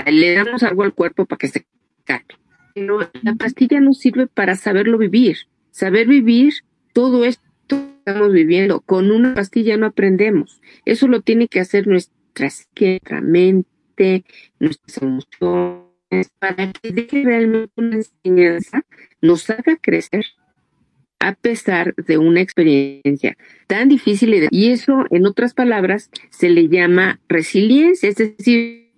Le damos algo al cuerpo para que se calme. Pero la pastilla no sirve para saberlo vivir. Saber vivir todo esto que estamos viviendo. Con una pastilla no aprendemos. Eso lo tiene que hacer nuestra, nuestra mente nuestras emociones, para que deje realmente una enseñanza, nos haga crecer a pesar de una experiencia tan difícil y eso, en otras palabras, se le llama resiliencia, es decir,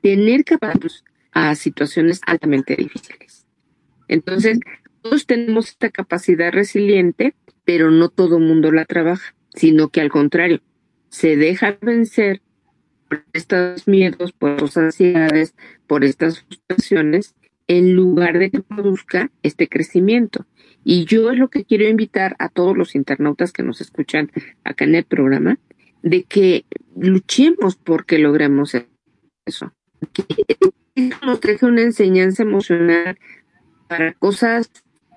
tener capacidad a situaciones altamente difíciles. Entonces, todos tenemos esta capacidad resiliente, pero no todo el mundo la trabaja, sino que al contrario, se deja vencer por estos miedos, por estas ansiedades, por estas frustraciones, en lugar de que produzca este crecimiento. Y yo es lo que quiero invitar a todos los internautas que nos escuchan acá en el programa, de que luchemos porque logremos eso. Que nos deje una enseñanza emocional para cosas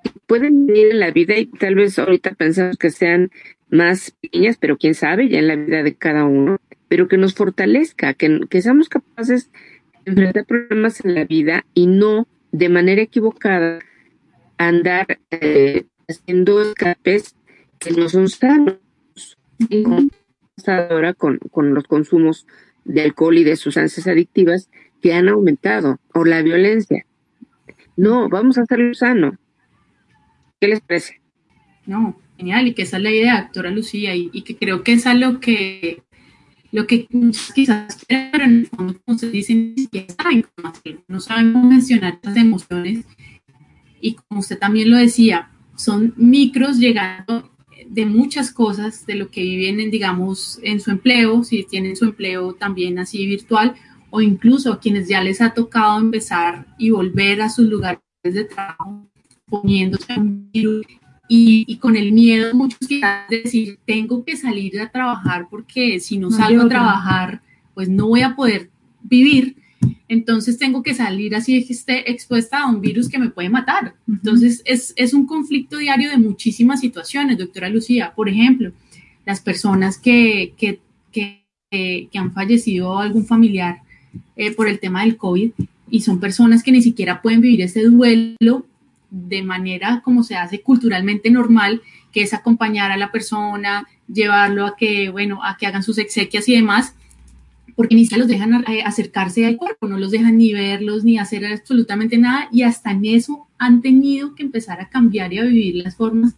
que pueden venir en la vida y tal vez ahorita pensamos que sean más pequeñas, pero quién sabe, ya en la vida de cada uno pero que nos fortalezca, que, que seamos capaces de enfrentar problemas en la vida y no de manera equivocada andar eh, haciendo escapes que no son sanos. Y ahora con, con los consumos de alcohol y de sustancias adictivas que han aumentado, o la violencia. No, vamos a hacerlo sano. ¿Qué les parece? No, genial, y que esa es la idea, doctora Lucía, y, que creo que es algo que lo que quizás pero en el fondo, como se dice, ni siquiera saben cómo hacerlo, no saben cómo mencionar las emociones. Y como usted también lo decía, son micros llegando de muchas cosas, de lo que viven, digamos, en su empleo, si tienen su empleo también así virtual, o incluso a quienes ya les ha tocado empezar y volver a sus lugares de trabajo poniéndose un virus y, con el miedo muchos quieren decir, tengo que salir a trabajar porque si no, salgo a trabajar, pues no voy a poder vivir. Entonces tengo que salir así que esté expuesta a un virus que me puede matar. Entonces es, es, un conflicto diario de muchísimas situaciones, doctora Lucía. Por ejemplo, las personas que, que, que, que han fallecido algún familiar eh, por el tema del COVID y son personas que ni siquiera pueden vivir ese duelo de manera como se hace culturalmente normal, que es acompañar a la persona, llevarlo a que, bueno, a que hagan sus exequias y demás, porque ni siquiera los dejan eh, acercarse al cuerpo, no los dejan ni verlos, ni hacer absolutamente nada, y hasta en eso han tenido que empezar a cambiar y a vivir las formas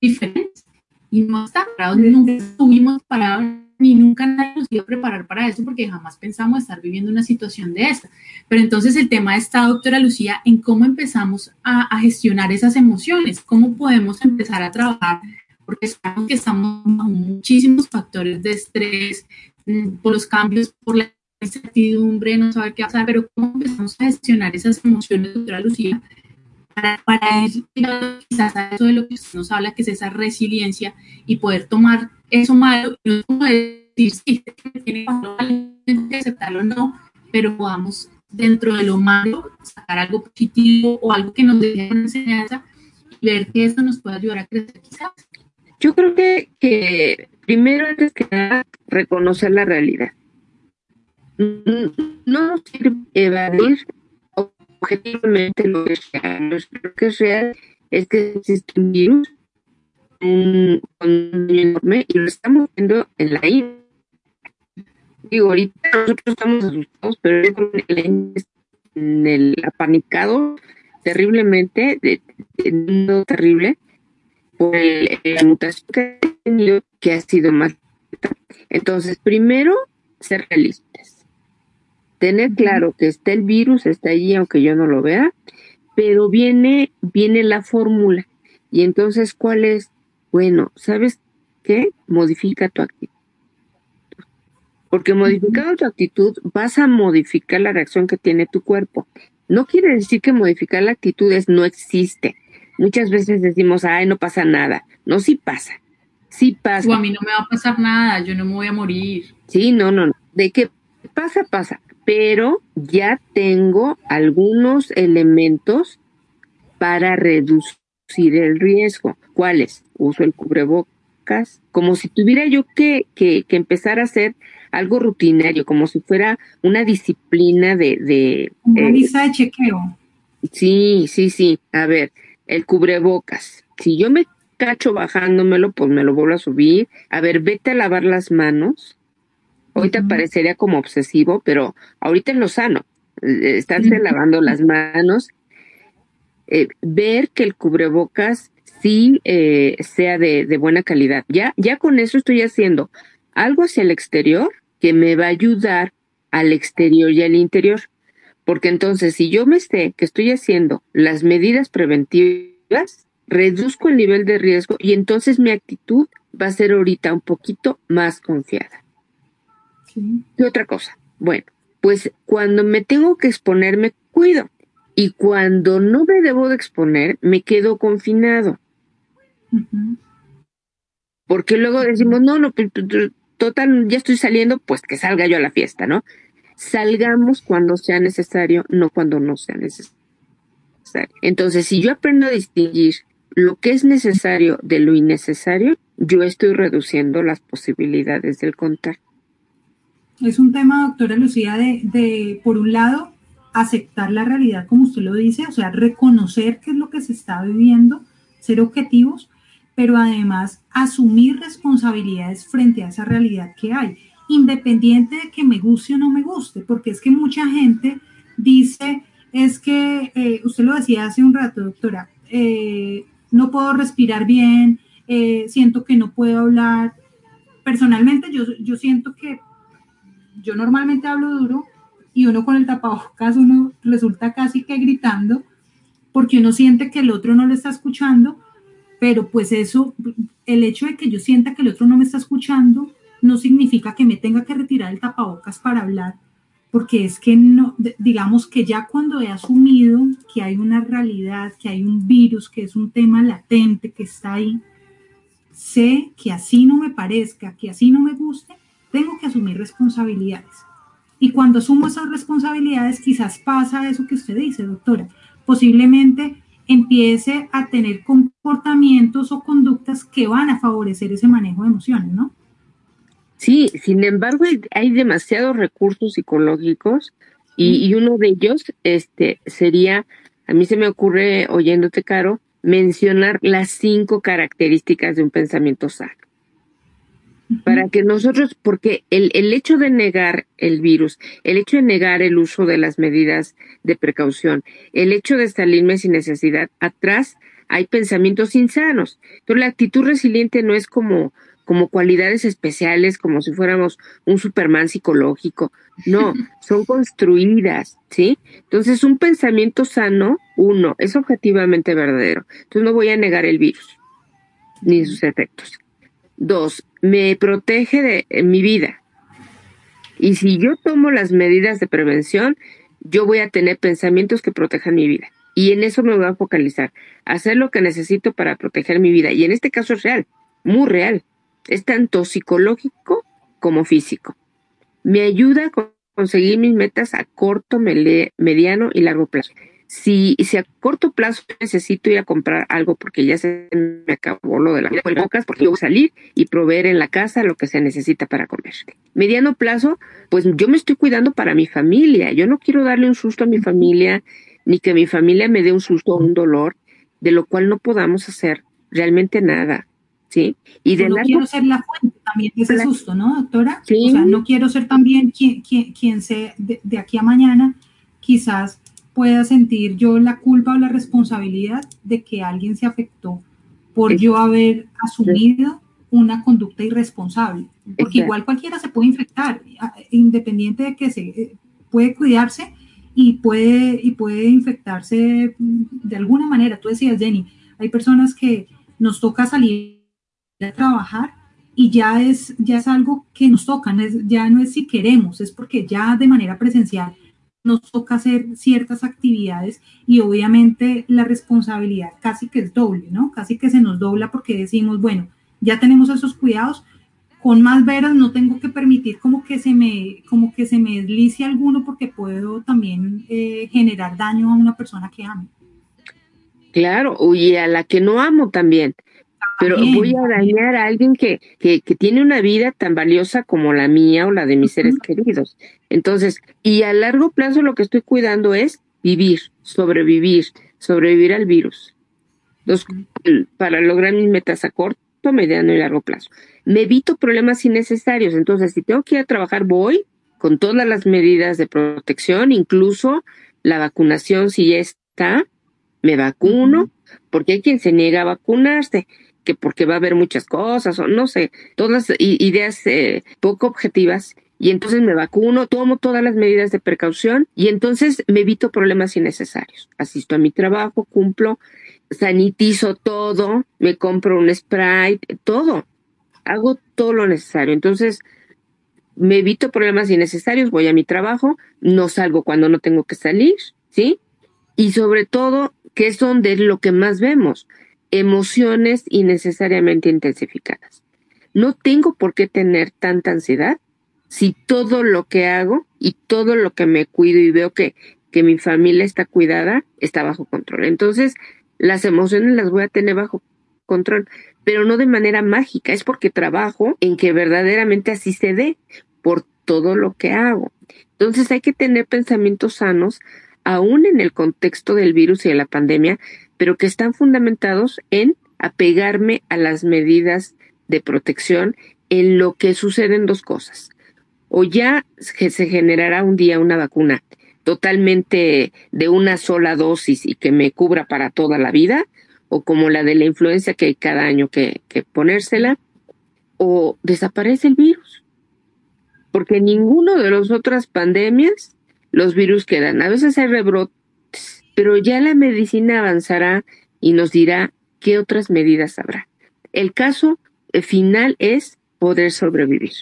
diferentes. Y no está parados, nunca estuvimos parados ni nunca nadie nos iba a preparar para eso porque jamás pensamos estar viviendo una situación de esta. Pero entonces el tema está, doctora Lucía, en cómo empezamos a, gestionar esas emociones, cómo podemos empezar a trabajar, porque sabemos que estamos bajo muchísimos factores de estrés, por los cambios, por la incertidumbre, no saber qué pasar, pero cómo empezamos a gestionar esas emociones, doctora Lucía, para, para ir quizás a eso de lo que usted nos habla, que es esa resiliencia y poder tomar eso malo, no decir sí, tiene que aceptarlo o no, pero vamos dentro de lo malo, sacar algo positivo o algo que nos deje una enseñanza y ver que eso nos puede ayudar a crecer quizás. Yo creo que, que primero antes que nada reconocer la realidad. No nos sirve evadir objetivamente lo que es real. Lo que es real es que existe un virus un, un enorme y lo estamos viendo en la India. Digo, ahorita nosotros estamos asustados, pero en el apanicado terriblemente, de, de, terrible, por la mutación que ha tenido, que ha sido más. Entonces, primero, ser realistas. Tener claro que está el virus, está allí, aunque yo no lo vea, pero viene, viene la fórmula. Y entonces, ¿cuál es? Bueno, ¿sabes qué? Modifica tu actitud. porque modificando tu actitud vas a modificar la reacción que tiene tu cuerpo. No quiere decir que modificar la actitud es no existe. Muchas veces decimos, ay, no pasa nada. No, sí pasa. Sí pasa. O a mí no me va a pasar nada, yo no me voy a morir. Sí, no, no, no. De qué pasa, pasa. Pero ya tengo algunos elementos para reducir el riesgo. ¿Cuáles? Uso el cubrebocas, como si tuviera yo que, que, que empezar a hacer algo rutinario, como si fuera una disciplina de... de una lista de chequeo. Sí, sí, sí. A ver, el cubrebocas. Si yo me cacho bajándomelo, pues me lo vuelvo a subir. A ver, vete a lavar las manos. Ahorita parecería como obsesivo, pero ahorita es lo sano. Eh, estarse lavando las manos. Eh, ver que el cubrebocas sí eh, sea de, de, buena calidad. Ya, ya con eso estoy haciendo algo hacia el exterior que me va a ayudar al exterior y al interior. Porque entonces, si yo me sé que estoy haciendo las medidas preventivas, reduzco el nivel de riesgo y entonces mi actitud va a ser ahorita un poquito más confiada. ¿Y otra cosa? Bueno, pues cuando me tengo que exponer, me cuido. Y cuando no me debo de exponer, me quedo confinado. Porque luego decimos, no, no, pues, total, ya estoy saliendo, pues que salga yo a la fiesta, ¿no? Salgamos cuando sea necesario, no cuando no sea necesario. Entonces, si yo aprendo a distinguir lo que es necesario de lo innecesario, yo estoy reduciendo las posibilidades del contacto. Es un tema, doctora Lucía, de, de, por un lado, aceptar la realidad como usted lo dice, o sea, reconocer qué es lo que se está viviendo, ser objetivos, pero además asumir responsabilidades frente a esa realidad que hay, independiente de que me guste o no me guste, porque es que mucha gente dice, es que, eh, usted lo decía hace un rato, doctora, eh, no puedo respirar bien, eh, siento que no puedo hablar. Personalmente yo, yo siento que yo normalmente hablo duro y uno con el tapabocas, uno resulta casi que gritando porque uno siente que el otro no le está escuchando pero pues eso, el hecho de que yo sienta que el otro no me está escuchando, no significa que me tenga que retirar el tapabocas para hablar, porque es que no, digamos que ya cuando he asumido que hay una realidad, que hay un virus, que es un tema latente que está ahí, sé que así no me parezca, que así no me guste, tengo que asumir responsabilidades. Y cuando asumo esas responsabilidades, quizás pasa eso que usted dice, doctora. Posiblemente empiece a tener comportamientos o conductas que van a favorecer ese manejo de emociones, ¿no? Sí, sin embargo, hay, demasiados recursos psicológicos y, uno de ellos este, sería, a mí se me ocurre, oyéndote, Caro, mencionar las cinco características de un pensamiento sano. Para que nosotros, porque el, el hecho de negar el virus, el hecho de negar el uso de las medidas de precaución, el hecho de salirme sin necesidad, atrás hay pensamientos insanos. Entonces la actitud resiliente no es como, como cualidades especiales, como si fuéramos un Superman psicológico. No, [laughs] son construidas, ¿sí? Entonces un pensamiento sano, uno, es objetivamente verdadero. Entonces no voy a negar el virus ni sus efectos. Dos, me protege de mi vida. Y si yo tomo las medidas de prevención, yo voy a tener pensamientos que protejan mi vida. Y en eso me voy a focalizar. Hacer lo que necesito para proteger mi vida. Y en este caso es real, muy real. Es tanto psicológico como físico. Me ayuda a conseguir mis metas a corto, mediano y largo plazo si, si a corto plazo necesito ir a comprar algo porque ya se me acabó lo de las bocas, porque yo voy a salir y proveer en la casa lo que se necesita para comer. Mediano plazo, pues yo me estoy cuidando para mi familia. Yo no quiero darle un susto a mi familia, ni que mi familia me dé un susto o un dolor, de lo cual no podamos hacer realmente nada. ¿Sí? Y de no quiero ser la fuente también de ese susto, ¿no, doctora? O sea, no quiero ser también quien, quien, quien se, de aquí a mañana, quizás pueda sentir yo la culpa o la responsabilidad de que alguien se afectó por yo haber asumido una conducta irresponsable. Porque igual cualquiera se puede infectar, independiente de que se eh, puede cuidarse y puede, y puede infectarse de alguna manera. Tú decías, Jenny, hay personas que nos toca salir a trabajar y ya es, ya es algo que nos toca, ya no es si queremos, es porque ya de manera presencial nos toca hacer ciertas actividades y obviamente la responsabilidad casi que es doble, ¿no? Casi que se nos dobla porque decimos, bueno, ya tenemos esos cuidados, con más veras no tengo que permitir como que se me, como que se me deslice alguno porque puedo también eh, generar daño a una persona que ame. Claro, y a la que no amo también. Pero voy a dañar a alguien que, que, que, tiene una vida tan valiosa como la mía o la de mis seres queridos. Entonces, y a largo plazo lo que estoy cuidando es vivir, sobrevivir, sobrevivir al virus. Entonces, para lograr mis metas a corto, mediano y largo plazo. Me evito problemas innecesarios. Entonces, si tengo que ir a trabajar, voy con todas las medidas de protección, incluso la vacunación, si ya está, me vacuno, porque hay quien se niega a vacunarse que porque va a haber muchas cosas o no sé, todas ideas eh, poco objetivas y entonces me vacuno, tomo todas las medidas de precaución y entonces me evito problemas innecesarios. Asisto a mi trabajo, cumplo, sanitizo todo, me compro un spray, todo. Hago todo lo necesario. Entonces, me evito problemas innecesarios, voy a mi trabajo, no salgo cuando no tengo que salir, ¿sí? Y sobre todo, que es donde lo que más vemos emociones innecesariamente intensificadas. No tengo por qué tener tanta ansiedad si todo lo que hago y todo lo que me cuido y veo que, que mi familia está cuidada está bajo control. Entonces, las emociones las voy a tener bajo control, pero no de manera mágica, es porque trabajo en que verdaderamente así se dé por todo lo que hago. Entonces hay que tener pensamientos sanos, aún en el contexto del virus y de la pandemia, pero que están fundamentados en apegarme a las medidas de protección en lo que suceden dos cosas. O ya se generará un día una vacuna totalmente de una sola dosis y que me cubra para toda la vida, o como la de la influenza que hay cada año que, ponérsela, o desaparece el virus. Porque ninguno de las otras pandemias los virus quedan. A veces hay rebrotes pero ya la medicina avanzará y nos dirá qué otras medidas habrá. El caso eh, final es poder sobrevivir.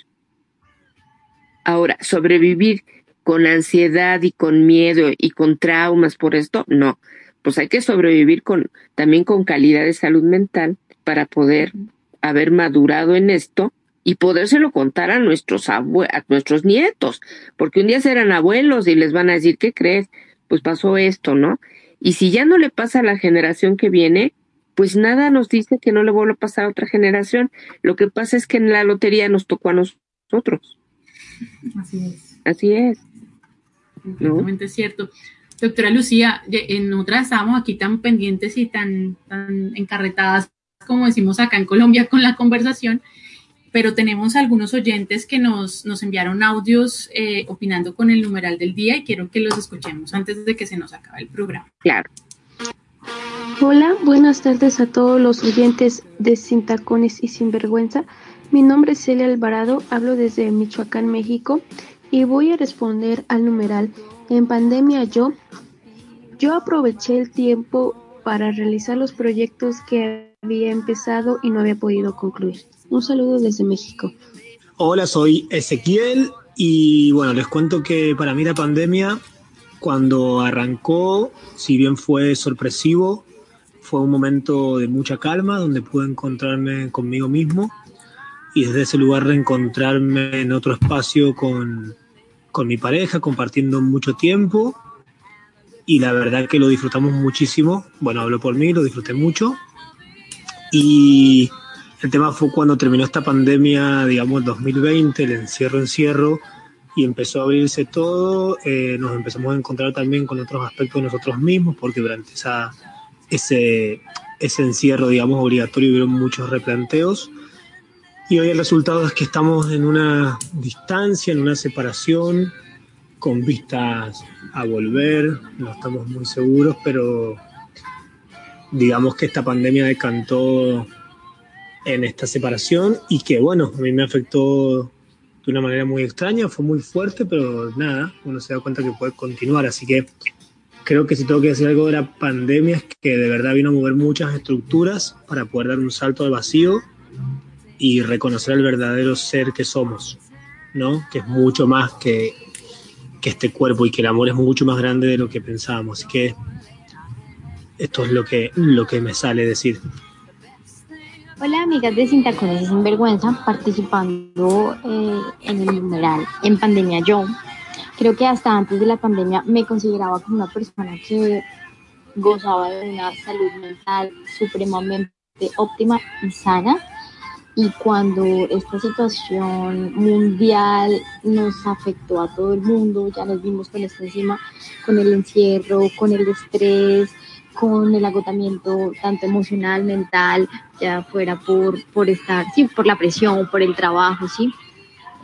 Ahora, sobrevivir con ansiedad y con miedo y con traumas por esto, no. Pues hay que sobrevivir también con calidad de salud mental para poder haber madurado en esto y podérselo contar a nuestros, a nuestros nietos, porque un día serán abuelos y les van a decir, ¿qué crees? Pues pasó esto, ¿no? Y si ya no le pasa a la generación que viene, pues nada nos dice que no le vuelva a pasar a otra generación. Lo que pasa es que en la lotería nos tocó a nosotros. Así es. Así es. Completamente cierto. Doctora Lucía, en otras estábamos aquí tan pendientes y tan, tan encarretadas, como decimos acá en Colombia, con la conversación, pero tenemos algunos oyentes que nos, nos enviaron audios eh, opinando con el numeral del día y quiero que los escuchemos antes de que se nos acabe el programa. Claro. Hola, buenas tardes a todos los oyentes de Sin Tacones y Sinvergüenza. Mi nombre es Celia Alvarado, hablo desde Michoacán, México, y voy a responder al numeral. En pandemia yo, yo aproveché el tiempo para realizar los proyectos que había empezado y no había podido concluir. Un saludo desde México. Hola, soy Ezequiel y bueno, les cuento que para mí la pandemia, cuando arrancó, si bien fue sorpresivo, fue un momento de mucha calma donde pude encontrarme conmigo mismo y desde ese lugar reencontrarme en otro espacio con, con mi pareja, compartiendo mucho tiempo y la verdad que lo disfrutamos muchísimo. Bueno, hablo por mí, lo disfruté mucho. Y el tema fue cuando terminó esta pandemia, digamos, 2020, el encierro, encierro, y empezó a abrirse todo, eh, nos empezamos a encontrar también con otros aspectos de nosotros mismos, porque durante esa, ese, ese encierro, digamos, obligatorio hubieron muchos replanteos. Y hoy el resultado es que estamos en una distancia, en una separación, con vistas a volver, no estamos muy seguros, pero digamos que esta pandemia decantó en esta separación y que bueno, a mí me afectó de una manera muy extraña, fue muy fuerte, pero nada, uno se da cuenta que puede continuar, así que creo que si tengo que decir algo de la pandemia es que de verdad vino a mover muchas estructuras para poder dar un salto al vacío y reconocer el verdadero ser que somos, ¿no? Que es mucho más que, que este cuerpo y que el amor es mucho más grande de lo que pensábamos. Así que esto es lo que, lo que me sale decir. Hola amigas de Sin Tacones y Sin Vergüenza, participando eh, en el numeral en pandemia yo. Creo que hasta antes de la pandemia me consideraba como una persona que gozaba de una salud mental supremamente óptima y sana. Y cuando esta situación mundial nos afectó a todo el mundo, ya nos vimos con esto encima, con el encierro, con el estrés, con el agotamiento tanto emocional, mental, ya fuera por, por estar, sí, por la presión, por el trabajo, sí.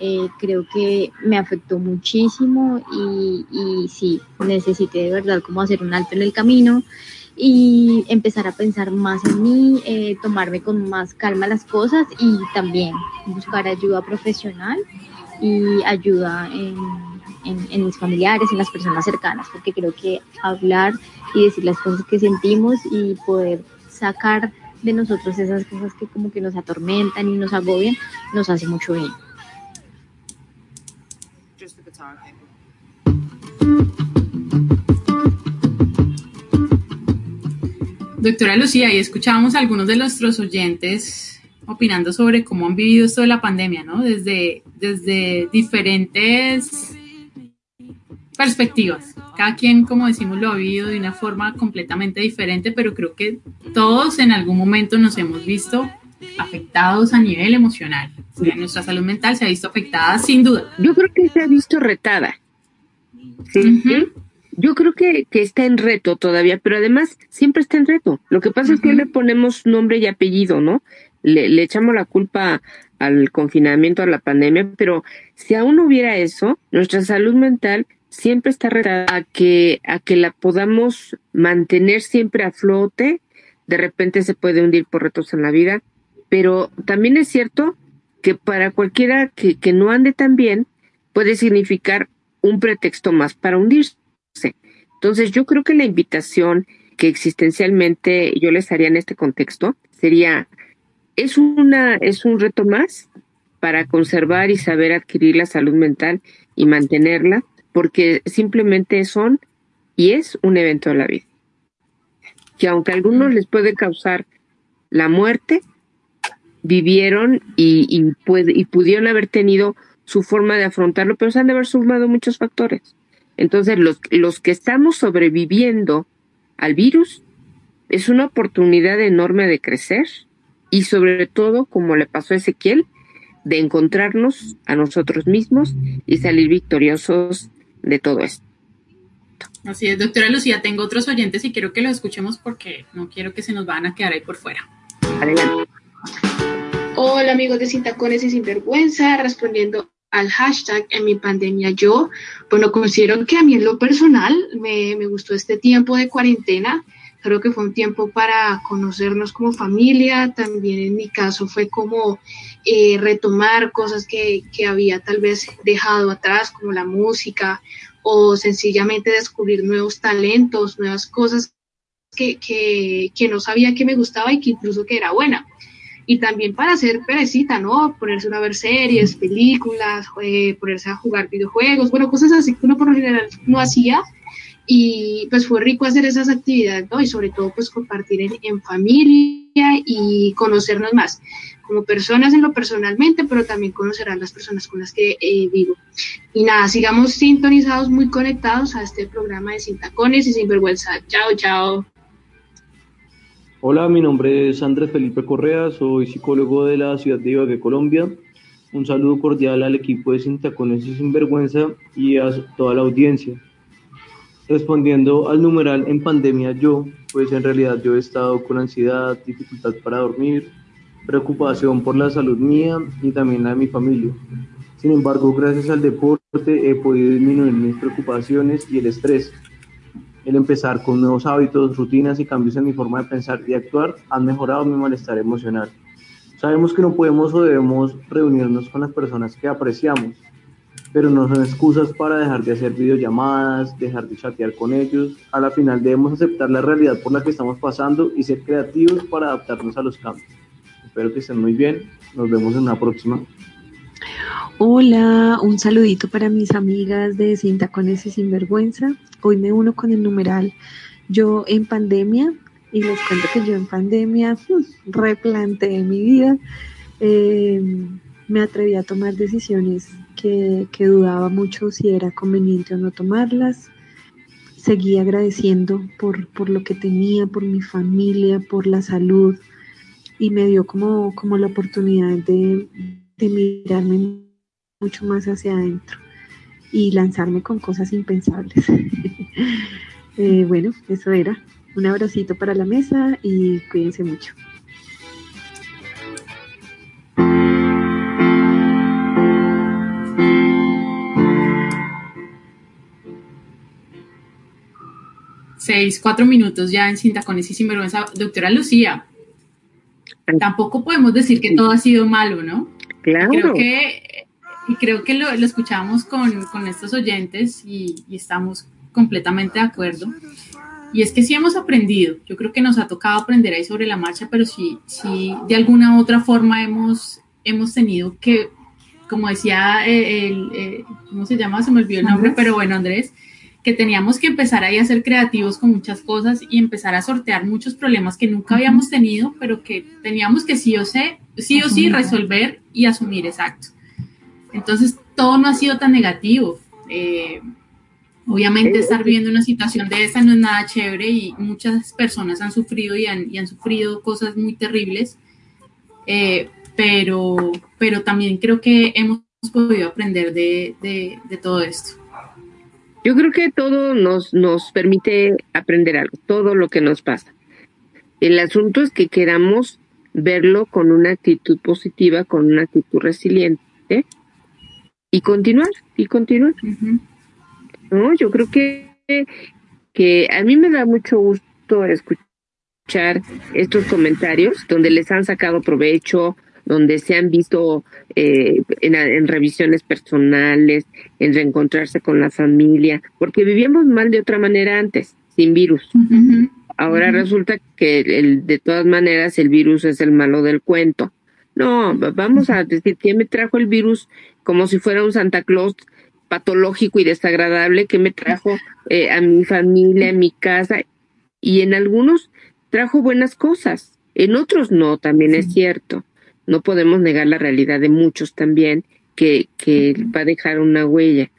Eh, creo que me afectó muchísimo y, y sí, necesité de verdad como hacer un alto en el camino y empezar a pensar más en mí, eh, tomarme con más calma las cosas y también buscar ayuda profesional y ayuda en en, mis familiares, en las personas cercanas, porque creo que hablar y decir las cosas que sentimos y poder sacar de nosotros esas cosas que como que nos atormentan y nos agobian, nos hace mucho bien. Doctora Lucía, y escuchábamos a algunos de nuestros oyentes opinando sobre cómo han vivido esto de la pandemia, ¿no? Desde, desde diferentes perspectivas. Cada quien, como decimos, lo ha vivido de una forma completamente diferente, pero creo que todos en algún momento nos hemos visto afectados a nivel emocional. nuestra salud mental se ha visto afectada sin duda. Yo creo que se ha visto retada. ¿Sí? Yo creo que, que, está en reto todavía, pero además siempre está en reto. Lo que pasa es que le ponemos nombre y apellido, ¿no? Le, le, echamos la culpa al confinamiento, a la pandemia, pero si aún no hubiera eso, nuestra salud mental siempre está retada a que, a que la podamos mantener siempre a flote. De repente se puede hundir por retos en la vida, pero también es cierto que para cualquiera que, que no ande tan bien, puede significar un pretexto más para hundirse. Entonces, yo creo que la invitación que existencialmente yo les haría en este contexto sería, es, una, es un reto más para conservar y saber adquirir la salud mental y mantenerla, porque simplemente son y es un evento de la vida. Que aunque a algunos les puede causar la muerte, vivieron y, y, y pudieron haber tenido su forma de afrontarlo, pero se han de haber sumado muchos factores. Entonces, los, los que estamos sobreviviendo al virus, es una oportunidad enorme de crecer y sobre todo, como le pasó a Ezequiel, de encontrarnos a nosotros mismos y salir victoriosos de todo esto. Así es, doctora Lucía, tengo otros oyentes y quiero que los escuchemos porque no quiero que se nos van a quedar ahí por fuera. Adelante. Hola amigos de Sin Tacones y Sin Vergüenza, respondiendo al hashtag en mi pandemia yo, bueno, considero que a mí en lo personal me, me gustó este tiempo de cuarentena, creo que fue un tiempo para conocernos como familia, también en mi caso fue como eh, retomar cosas que, que, había tal vez dejado atrás, como la música, o sencillamente descubrir nuevos talentos, nuevas cosas que, que, que no sabía que me gustaba y que incluso que era buena. Y también para hacer perecita, ¿no? Ponerse a ver series, películas, eh, ponerse a jugar videojuegos, bueno, cosas así que uno por lo general no hacía y pues fue rico hacer esas actividades, ¿no? Y sobre todo pues compartir en, familia y conocernos más como personas en lo personalmente, pero también conocer a las personas con las que eh, vivo. Y nada, sigamos sintonizados, muy conectados a este programa de Sin Tacones y Sin Vergüenza. Chao, chao. Hola, mi nombre es Andrés Felipe Correa, soy psicólogo de la ciudad de Ibagué, Colombia. Un saludo cordial al equipo de Sin Tacones y Sin Vergüenza y a toda la audiencia. Respondiendo al numeral en pandemia yo, pues en realidad yo he estado con ansiedad, dificultad para dormir, preocupación por la salud mía y también la de mi familia. Sin embargo, gracias al deporte he podido disminuir mis preocupaciones y el estrés. El empezar con nuevos hábitos, rutinas y cambios en mi forma de pensar y actuar han mejorado mi malestar emocional. Sabemos que no podemos o debemos reunirnos con las personas que apreciamos, pero no son excusas para dejar de hacer videollamadas, dejar de chatear con ellos. A la final debemos aceptar la realidad por la que estamos pasando y ser creativos para adaptarnos a los cambios. Espero que estén muy bien. Nos vemos en la próxima. Hola, un saludito para mis amigas de Sin Tacones y Sinvergüenza. Hoy me uno con el numeral Yo en pandemia y les cuento que yo en pandemia replanteé mi vida. Em, me atreví a tomar decisiones que, dudaba mucho si era conveniente o no tomarlas. Seguí agradeciendo por, por lo que tenía, por mi familia, por la salud y me dio como, como la oportunidad de, de mirarme mucho más hacia adentro y lanzarme con cosas impensables. [laughs] Eh, bueno, eso era. Un abracito para la mesa y cuídense mucho. Seis, cuatro minutos ya en Sin Tacones y Sinvergüenza. Doctora Lucía, tampoco podemos decir que todo ha sido malo, ¿no? Claro. Creo que y creo que lo, lo escuchamos con, con, estos oyentes y, y, estamos completamente de acuerdo. Y es que sí hemos aprendido, yo creo que nos ha tocado aprender ahí sobre la marcha, pero sí, sí de alguna u otra forma hemos, hemos tenido que, como decía eh, el, eh, ¿cómo se llama? Se me olvidó el nombre, pero bueno, Andrés, que teníamos que empezar ahí a ser creativos con muchas cosas y empezar a sortear muchos problemas que nunca habíamos tenido, pero que teníamos que sí o, sé, sí, o sí resolver y asumir exacto. Entonces, todo no ha sido tan negativo. Eh, obviamente, estar viviendo una situación de esta no es nada chévere y muchas personas han sufrido y han, y han sufrido cosas muy terribles, eh, pero, pero también creo que hemos podido aprender de, de, de, todo esto. Yo creo que todo nos, nos permite aprender algo, todo lo que nos pasa. El asunto es que queramos verlo con una actitud positiva, con una actitud resiliente y continuar, y continuar. Uh -huh. No, yo creo que, que a mí me da mucho gusto escuchar estos comentarios donde les han sacado provecho, donde se han visto eh, en, en, revisiones personales, en reencontrarse con la familia, porque vivíamos mal de otra manera antes, sin virus. Uh -huh. Ahora uh -huh. resulta que el, de todas maneras el virus es el malo del cuento. No, vamos a decir, ¿quién me trajo el virus como si fuera un Santa Claus patológico y desagradable que me trajo eh, a mi familia, a mi casa? Y en algunos trajo buenas cosas, en otros no, también sí. es cierto. No podemos negar la realidad de muchos también que, que va a dejar una huella.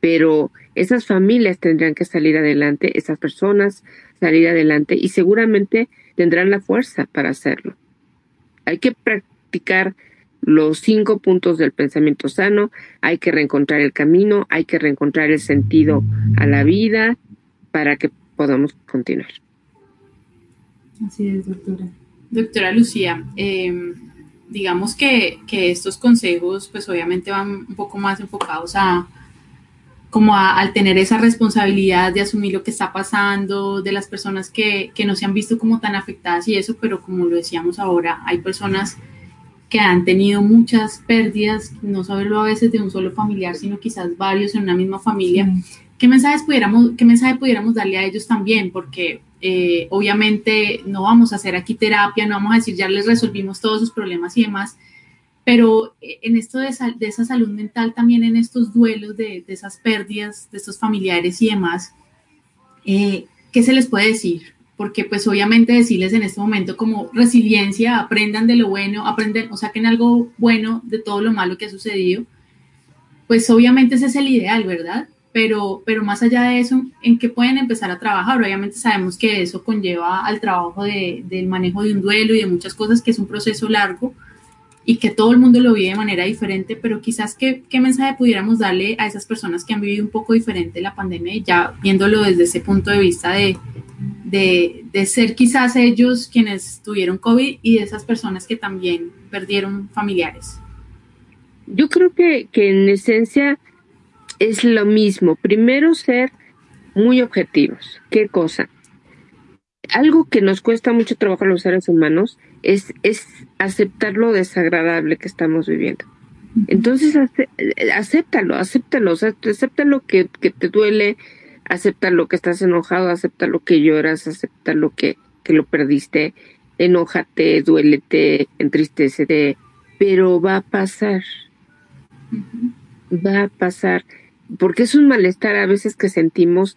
Pero esas familias tendrán que salir adelante, esas personas salir adelante y seguramente tendrán la fuerza para hacerlo. Hay que practicar los cinco puntos del pensamiento sano, hay que reencontrar el camino, hay que reencontrar el sentido a la vida para que podamos continuar. Así es, doctora. Doctora Lucía, eh, digamos que, que, estos consejos pues obviamente van un poco más enfocados a como a, al tener esa responsabilidad de asumir lo que está pasando, de las personas que, que no se han visto como tan afectadas y eso, pero como lo decíamos ahora, hay personas que han tenido muchas pérdidas, no saberlo a veces de un solo familiar, sino quizás varios en una misma familia. ¿Qué, mensajes pudiéramos, ¿Qué mensaje pudiéramos darle a ellos también? Porque eh, obviamente no vamos a hacer aquí terapia, no vamos a decir ya les resolvimos todos sus problemas y demás, pero en esto de, de esa salud mental, también en estos duelos de, de, esas pérdidas de estos familiares y demás, eh, ¿qué se les puede decir? porque pues obviamente decirles en este momento como resiliencia, aprendan de lo bueno, aprenden o saquen algo bueno de todo lo malo que ha sucedido, pues obviamente ese es el ideal, ¿verdad? Pero, pero más allá de eso, ¿en qué pueden empezar a trabajar? Obviamente sabemos que eso conlleva al trabajo de, del manejo de un duelo y de muchas cosas, que es un proceso largo y que todo el mundo lo vive de manera diferente, pero quizás qué, qué mensaje pudiéramos darle a esas personas que han vivido un poco diferente la pandemia y ya viéndolo desde ese punto de vista de, de, de, ser quizás ellos quienes tuvieron COVID y de esas personas que también perdieron familiares? Yo creo que, que en esencia es lo mismo. Primero ser muy objetivos. ¿Qué cosa? Algo que nos cuesta mucho trabajo a los seres humanos es, es aceptar lo desagradable que estamos viviendo. Entonces, acéptalo, acéptalo, acepta lo que, que te duele, acepta lo que estás enojado, acepta lo que lloras, acepta lo que, que lo perdiste, enójate, duélete, entristecete, pero va a pasar. Va a pasar. Porque es un malestar a veces que sentimos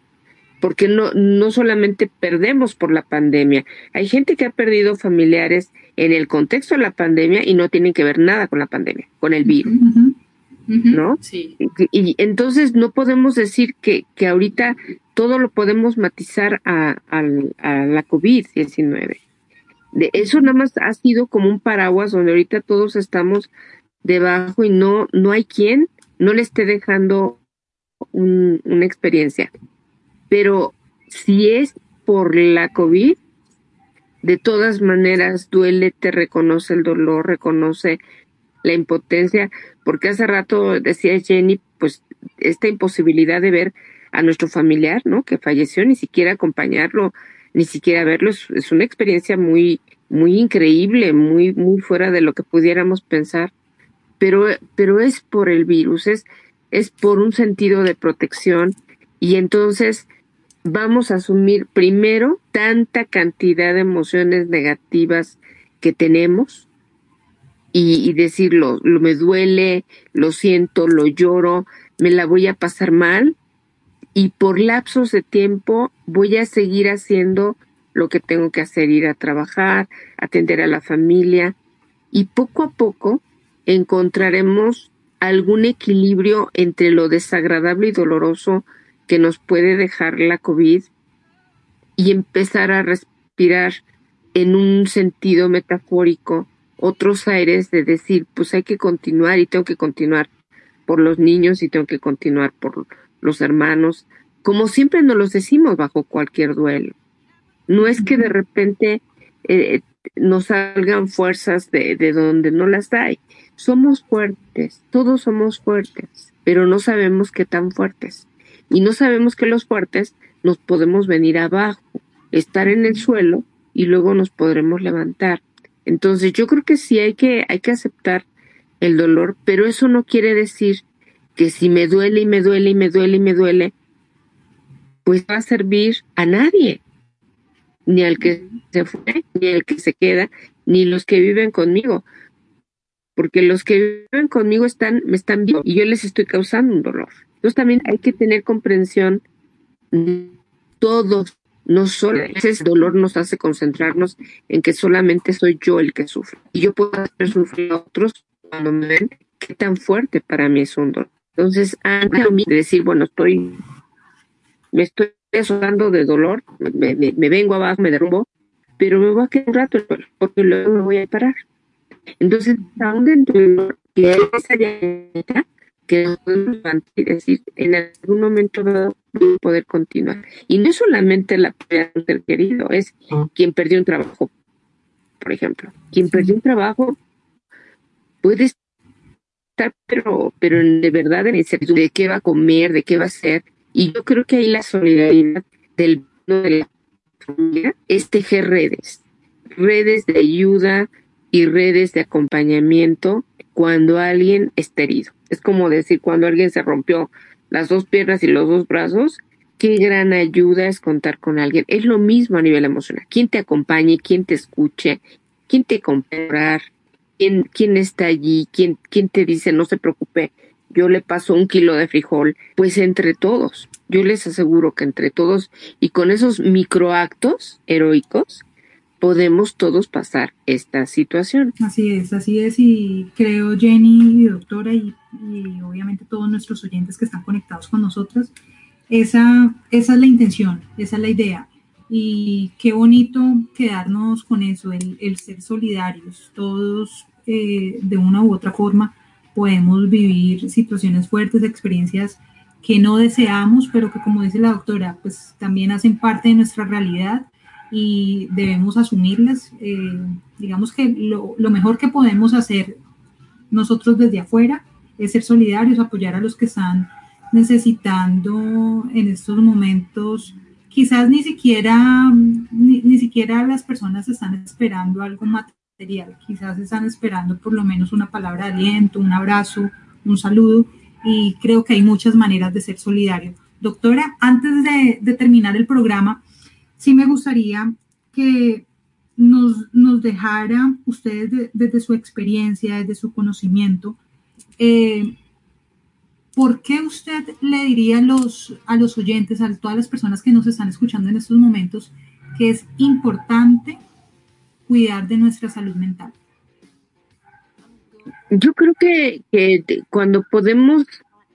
porque no, no solamente perdemos por la pandemia, hay gente que ha perdido familiares en el contexto de la pandemia y no tienen que ver nada con la pandemia, con el virus. ¿No? Sí. Y, entonces no podemos decir que, que ahorita todo lo podemos matizar a, a la COVID-19. De eso nada más ha sido como un paraguas donde ahorita todos estamos debajo y no, no hay quien no le esté dejando una experiencia. Pero si es por la COVID, de todas maneras duele, te reconoce el dolor, reconoce la impotencia, porque hace rato decía Jenny, pues esta imposibilidad de ver a nuestro familiar, ¿no? Que falleció, ni siquiera acompañarlo, ni siquiera verlo, es, una experiencia muy, muy increíble, muy, muy fuera de lo que pudiéramos pensar. Pero, pero es por el virus, es, es por un sentido de protección. Y entonces vamos a asumir primero tanta cantidad de emociones negativas que tenemos y, decirlo, lo me duele, lo siento, lo lloro, me la voy a pasar mal y por lapsos de tiempo voy a seguir haciendo lo que tengo que hacer, ir a trabajar, atender a la familia y poco a poco encontraremos algún equilibrio entre lo desagradable y doloroso que nos puede dejar la COVID y empezar a respirar en un sentido metafórico otros aires de decir, pues hay que continuar y tengo que continuar por los niños y tengo que continuar por los hermanos, como siempre nos los decimos bajo cualquier duelo. No es que de repente eh, nos salgan fuerzas de, de donde no las hay. Somos fuertes, todos somos fuertes, pero no sabemos qué tan fuertes. Y no sabemos que los fuertes nos podemos venir abajo, estar en el suelo y luego nos podremos levantar. Entonces yo creo que sí hay que, hay que aceptar el dolor, pero eso no quiere decir que si me duele y me duele y me duele y me duele, pues va a servir a nadie, ni al que se fue, ni al que se queda, ni los que viven conmigo, porque los que viven conmigo están, me están viendo y yo les estoy causando un dolor. Entonces también hay que tener comprensión todos, no solo ese dolor nos hace concentrarnos en que solamente soy yo el que sufre. Y yo puedo hacer sufrir a otros cuando me ven qué tan fuerte para mí es un dolor. Entonces, antes de decir, bueno, estoy, me estoy asustando de dolor, me, vengo abajo, me derrumbo, pero me voy a quedar un rato porque luego me voy a parar. Entonces, aún dentro dolor, que esa llanita, que podemos y decir, en algún momento dado poder continuar. Y no es solamente la pérdida de un ser querido, es quien perdió un trabajo, por ejemplo. Quien perdió un trabajo puede estar, pero, pero de verdad en incertidumbre de qué va a comer, de qué va a hacer. Y yo creo que ahí la solidaridad del de la familia es tejer redes, redes de ayuda y redes de acompañamiento cuando alguien está herido. Es como decir, cuando alguien se rompió las dos piernas y los dos brazos, qué gran ayuda es contar con alguien. Es lo mismo a nivel emocional. Quien te acompañe, quien te escuche, quien te comprar, quién, quién está allí, quién, quién te dice no se preocupe, yo le paso un kilo de frijol. Pues entre todos, yo les aseguro que entre todos y con esos microactos heroicos, podemos todos pasar esta situación. Así es, así es, y creo Jenny, doctora, y, obviamente todos nuestros oyentes que están conectados con nosotros, esa, esa es la intención, esa es la idea. Y qué bonito quedarnos con eso, el, ser solidarios. Todos eh, de una u otra forma podemos vivir situaciones fuertes, experiencias que no deseamos, pero que como dice la doctora, pues también hacen parte de nuestra realidad y debemos asumirlas. Eh, digamos que lo, mejor que podemos hacer nosotros desde afuera es ser solidarios, apoyar a los que están necesitando en estos momentos. Quizás ni siquiera, ni, siquiera las personas están esperando algo material, quizás están esperando por lo menos una palabra de aliento, un abrazo, un saludo, y creo que hay muchas maneras de ser solidario. Doctora, antes de, de terminar el programa, sí me gustaría que nos, nos dejara ustedes desde su experiencia, desde su conocimiento, eh, ¿por qué usted le diría a los, a los oyentes, a todas las personas que nos están escuchando en estos momentos, que es importante cuidar de nuestra salud mental? Yo creo que, que cuando podemos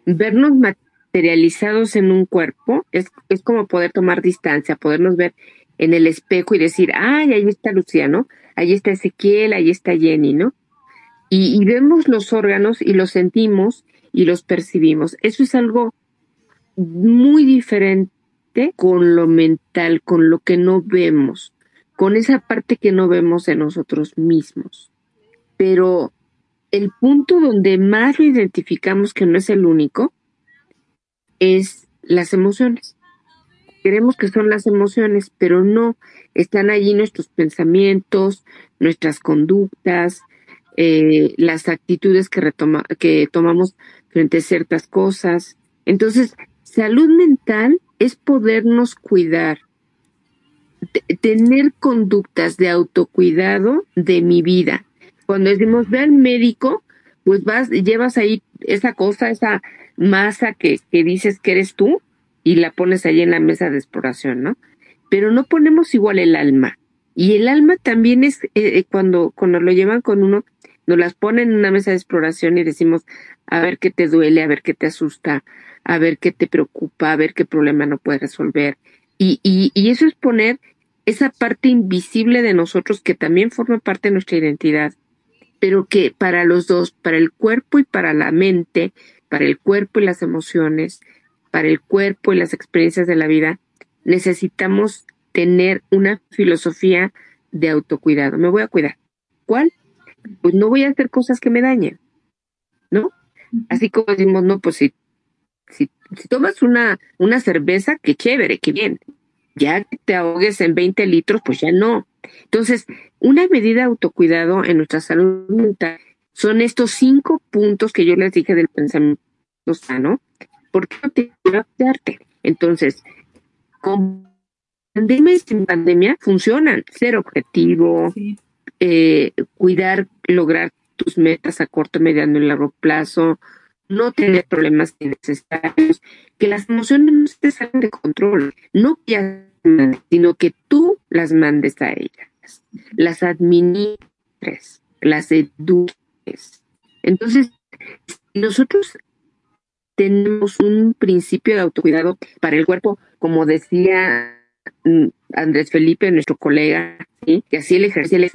vernos materializados en un cuerpo, es, es como poder tomar distancia, podernos ver en el espejo y decir, ay, ahí está Luciano, Ahí está Ezequiel, ahí está Jenny, ¿no? Y, y, vemos los órganos y los sentimos y los percibimos. Eso es algo muy diferente con lo mental, con lo que no vemos, con esa parte que no vemos en nosotros mismos. Pero el punto donde más lo identificamos que no es el único es las emociones. Queremos que son las emociones, pero no, están allí nuestros pensamientos, nuestras conductas, eh, las actitudes que, retoma, que tomamos frente a ciertas cosas. Entonces, salud mental es podernos cuidar, tener conductas de autocuidado de mi vida. Cuando decimos ve al médico, pues vas, llevas ahí esa cosa, esa masa que, que dices que eres tú y la pones ahí en la mesa de exploración, ¿no? Pero no ponemos igual el alma. Y el alma también es eh, eh, cuando, cuando lo llevan con uno, nos las ponen en una mesa de exploración y decimos, a ver qué te duele, a ver qué te asusta, a ver qué te preocupa, a ver qué problema no puedes resolver. Y, y, y eso es poner esa parte invisible de nosotros que también forma parte de nuestra identidad, pero que para los dos, para el cuerpo y para la mente, para el cuerpo y las emociones, para el cuerpo y las experiencias de la vida, necesitamos tener una filosofía de autocuidado. Me voy a cuidar. ¿Cuál? Pues no voy a hacer cosas que me dañen, ¿no? Así como decimos, no, pues si, si, tomas una, una cerveza, qué chévere, qué bien. Ya que te ahogues en 20 litros, pues ya no. Entonces, una medida de autocuidado en nuestra salud mental son estos cinco puntos que yo les dije del pensamiento sano, ¿por qué no te adaptarte? Entonces, con pandemia y sin pandemia funcionan. Ser objetivo, eh, cuidar, lograr tus metas a corto, mediano y largo plazo, no tener problemas innecesarios, que las emociones no se te salen de control, no que sino que tú las mandes a ellas, las administres, las eduques. Entonces, nosotros tenemos un principio de autocuidado para el cuerpo, como decía mm, Andrés Felipe, nuestro colega, que así el ejercicio es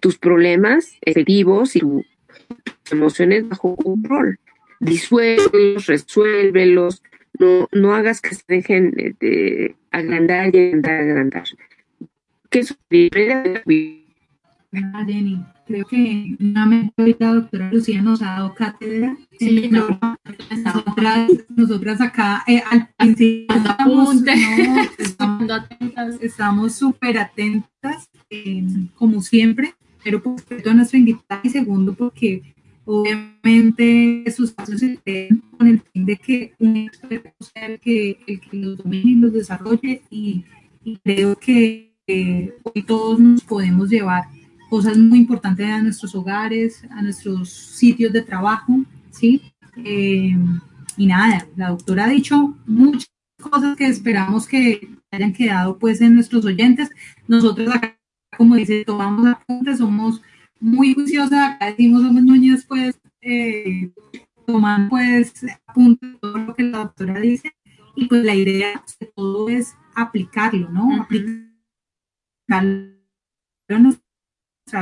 tus problemas efectivos y tus emociones bajo control. Disuélvelos, resuélvelos, no, no hagas que se dejen de, agrandar y agrandar, agrandar. Que eso Ah, Jenny, creo que nuevamente la doctora Lucía nos ha dado cátedra. Sí, no, nosotras, nosotras acá eh, al principio [laughs] estamos súper atentas, eh, como siempre, pero por respeto a nuestra invitada y segundo porque obviamente sus pasos se con el fin de que un experto sea el que, el que los domine y los desarrolle y, creo que eh, hoy todos nos podemos llevar cosas muy importantes a nuestros hogares, a nuestros sitios de trabajo, ¿sí? Eh, y nada, la doctora ha dicho muchas cosas que esperamos que hayan quedado pues en nuestros oyentes. Nosotros acá, como dice, tomamos apuntes, somos muy juiciosas, acá decimos somos niñas pues eh, toman pues apuntes todo lo que la doctora dice y pues la idea de todo es aplicarlo, ¿no? Aplicarlo nuestra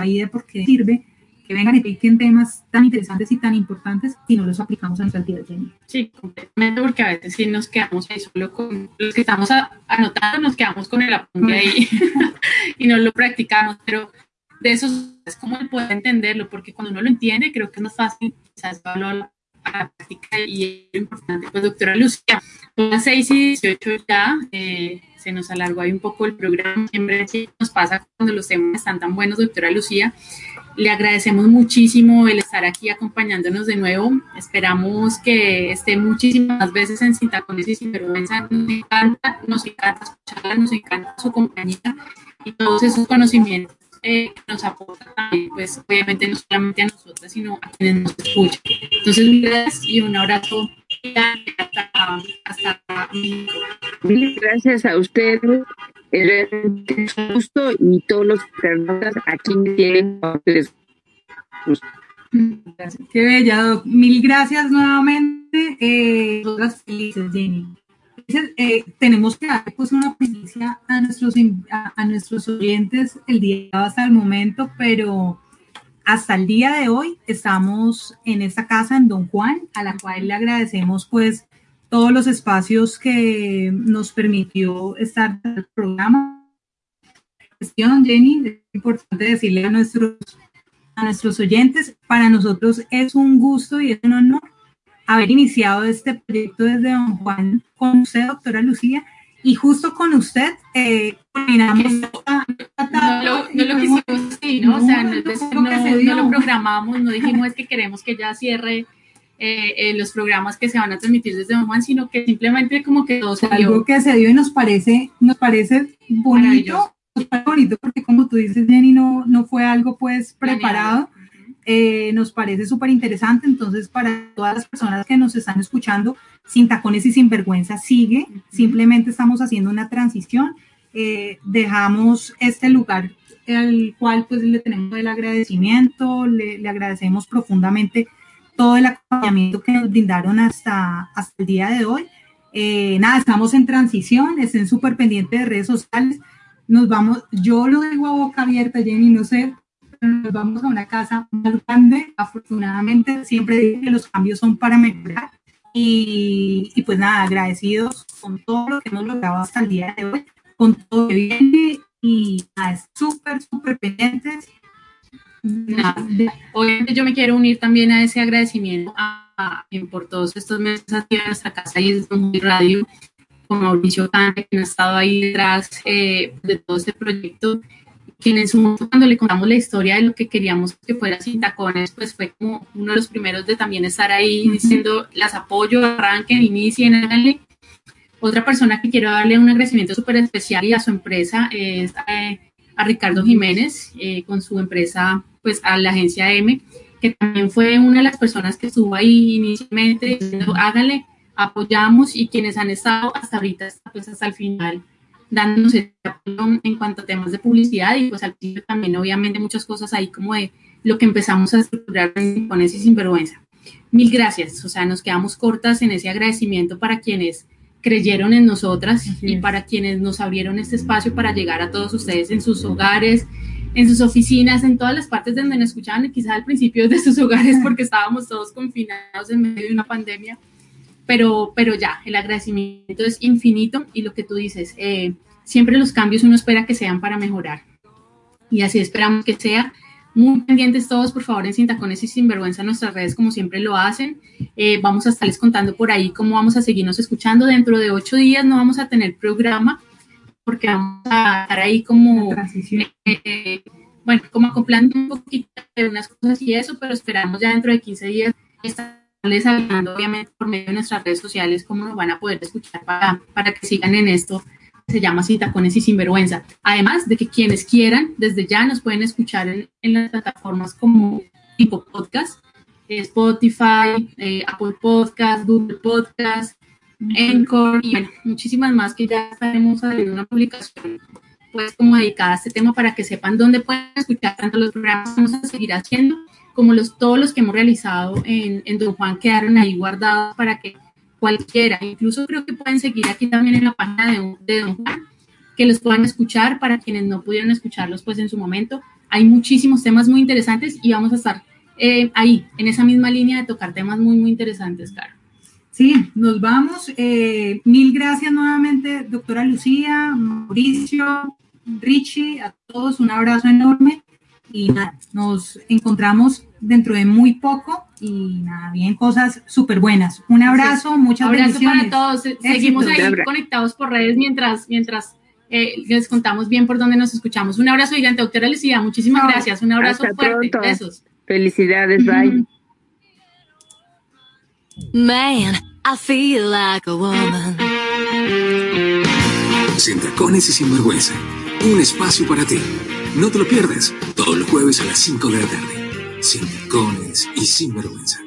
vida porque sirve que vengan y piquen temas tan interesantes y tan importantes si no los aplicamos a nuestra vida, Sí, completamente, porque a veces sí nos quedamos ahí solo con los que estamos anotando, nos quedamos con el apunte ahí [laughs] y no lo practicamos, pero de eso es como el poder entenderlo, porque cuando uno lo entiende, creo que es más fácil quizás a la práctica y es importante. Pues doctora Lucía, son las 6 y 18 ya, eh, se nos alargó ahí un poco el programa, siempre nos pasa cuando los temas están tan buenos, doctora Lucía. Le agradecemos muchísimo el estar aquí acompañándonos de nuevo. Esperamos que esté muchísimas veces en Sintacones y Sinvergüenza. Nos encanta, nos encanta escucharla, nos encanta su compañía y todos esos conocimientos eh, que nos aportan también, pues obviamente no solamente a nosotras, sino a quienes nos escuchan. Entonces, gracias y un abrazo hasta, hasta México. Mil gracias a ustedes. Es un gusto y todos los internautas aquí tienen Qué bella, Doc. Mil gracias nuevamente. Eh, felices, Jenny. Eh, tenemos que dar pues una presencia a nuestros, a, nuestros oyentes el día hasta el momento, pero hasta el día de hoy estamos en esta casa en Don Juan, a la cual le agradecemos pues todos los espacios que nos permitió estar en el programa. Jenny, es importante decirle a nuestros, a nuestros oyentes, para nosotros es un gusto y es un honor haber iniciado este proyecto desde Don Juan con usted, doctora Lucía, y justo con usted eh, terminamos. No, lo, no lo quisimos así, ¿no? O sea, no, no, lo programamos, no dijimos es que queremos que ya cierre eh, eh, los programas que se van a transmitir desde Don Juan, sino que simplemente como que todo se dio. Algo que se dio y nos parece, nos parece bonito, bonito porque como tú dices, Jenny, no, no fue algo pues preparado. Eh, nos parece súper interesante. Entonces, para todas las personas que nos están escuchando, sin tacones y sin vergüenza sigue. Simplemente estamos haciendo una transición. Eh, dejamos este lugar al cual pues le tenemos el agradecimiento, le, agradecemos profundamente todo el acompañamiento que nos brindaron hasta, hasta el día de hoy. Eh, nada, estamos en transición, estén súper pendientes de redes sociales. Nos vamos, yo lo digo a boca abierta, Jenny, no sé, nos vamos a una casa más grande. Afortunadamente, siempre digo que los cambios son para mejorar. Y, y, pues nada, agradecidos con todo lo que hemos logrado hasta el día de hoy, con todo lo que viene y nada, súper, súper pendientes. Obviamente yo me quiero unir también a ese agradecimiento a, por todos estos meses aquí en nuestra casa y desde mi radio, con Mauricio Cante, que ha estado ahí detrás eh, de todo este proyecto quien en su momento cuando le contamos la historia de lo que queríamos que fuera sin tacones, pues fue como uno de los primeros de también estar ahí diciendo, las apoyo, arranquen, inicien, háganle. Otra persona que quiero darle un agradecimiento súper especial y a su empresa es eh, a Ricardo Jiménez, eh, con su empresa, pues a la agencia M, que también fue una de las personas que estuvo ahí inicialmente diciendo, háganle, apoyamos y quienes han estado hasta ahorita, pues hasta el final dándonos el apoyo en cuanto a temas de publicidad y pues al principio también obviamente muchas cosas ahí como de lo que empezamos a estructurar con ese sinvergüenza. Mil gracias, o sea, nos quedamos cortas en ese agradecimiento para quienes creyeron en nosotras y para quienes nos abrieron este espacio para llegar a todos ustedes en sus hogares, en sus oficinas, en todas las partes donde nos escuchaban, quizás al principio de sus hogares porque [laughs] estábamos todos confinados en medio de una pandemia pero, pero ya, el agradecimiento es infinito y lo que tú dices, eh, siempre los cambios uno espera que sean para mejorar. Y así esperamos que sea. Muy pendientes todos, por favor, en Sin Tacones y Sin Vergüenza en nuestras redes, como siempre lo hacen. Eh, vamos a estarles contando por ahí cómo vamos a seguirnos escuchando. Dentro de ocho días no vamos a tener programa, porque vamos a estar ahí como, eh, bueno, como acoplando un poquito de unas cosas y eso, pero esperamos ya dentro de 15 días estar les hablando obviamente por medio de nuestras redes sociales cómo nos van a poder escuchar para, para que sigan en esto se llama Sin Tacones y Sinvergüenza. Además de que quienes quieran, desde ya nos pueden escuchar en, en las plataformas como tipo podcast, Spotify, eh, Apple Podcast, Google Podcast, Encore y bueno, muchísimas más que ya estaremos haciendo una publicación pues como dedicada a este tema para que sepan dónde pueden escuchar tanto los programas que vamos a seguir haciendo como los, todos los que hemos realizado en, en Don Juan quedaron ahí guardados para que cualquiera, incluso creo que pueden seguir aquí también en la página de, de Don Juan, que los puedan escuchar para quienes no pudieron escucharlos pues en su momento. Hay muchísimos temas muy interesantes y vamos a estar eh, ahí, en esa misma línea de tocar temas muy, muy interesantes, Caro. Sí, nos vamos. Eh, mil gracias nuevamente, doctora Lucía, Mauricio, Richie, a todos un abrazo enorme y nada, nos encontramos dentro de muy poco y nada, bien cosas súper buenas. Un abrazo, muchas abrazo para todos. Seguimos ahí conectados por redes mientras, mientras eh, les contamos bien por dónde nos escuchamos. Un abrazo gigante, doctora Lucía. Muchísimas gracias. Un abrazo fuerte. Besos. Felicidades, bye. Man, I feel like a woman. Sin tacones y sin vergüenza un espacio para ti. No te lo pierdas, todos los jueves a las 5 de la tarde. Sin tacones y sin vergüenza.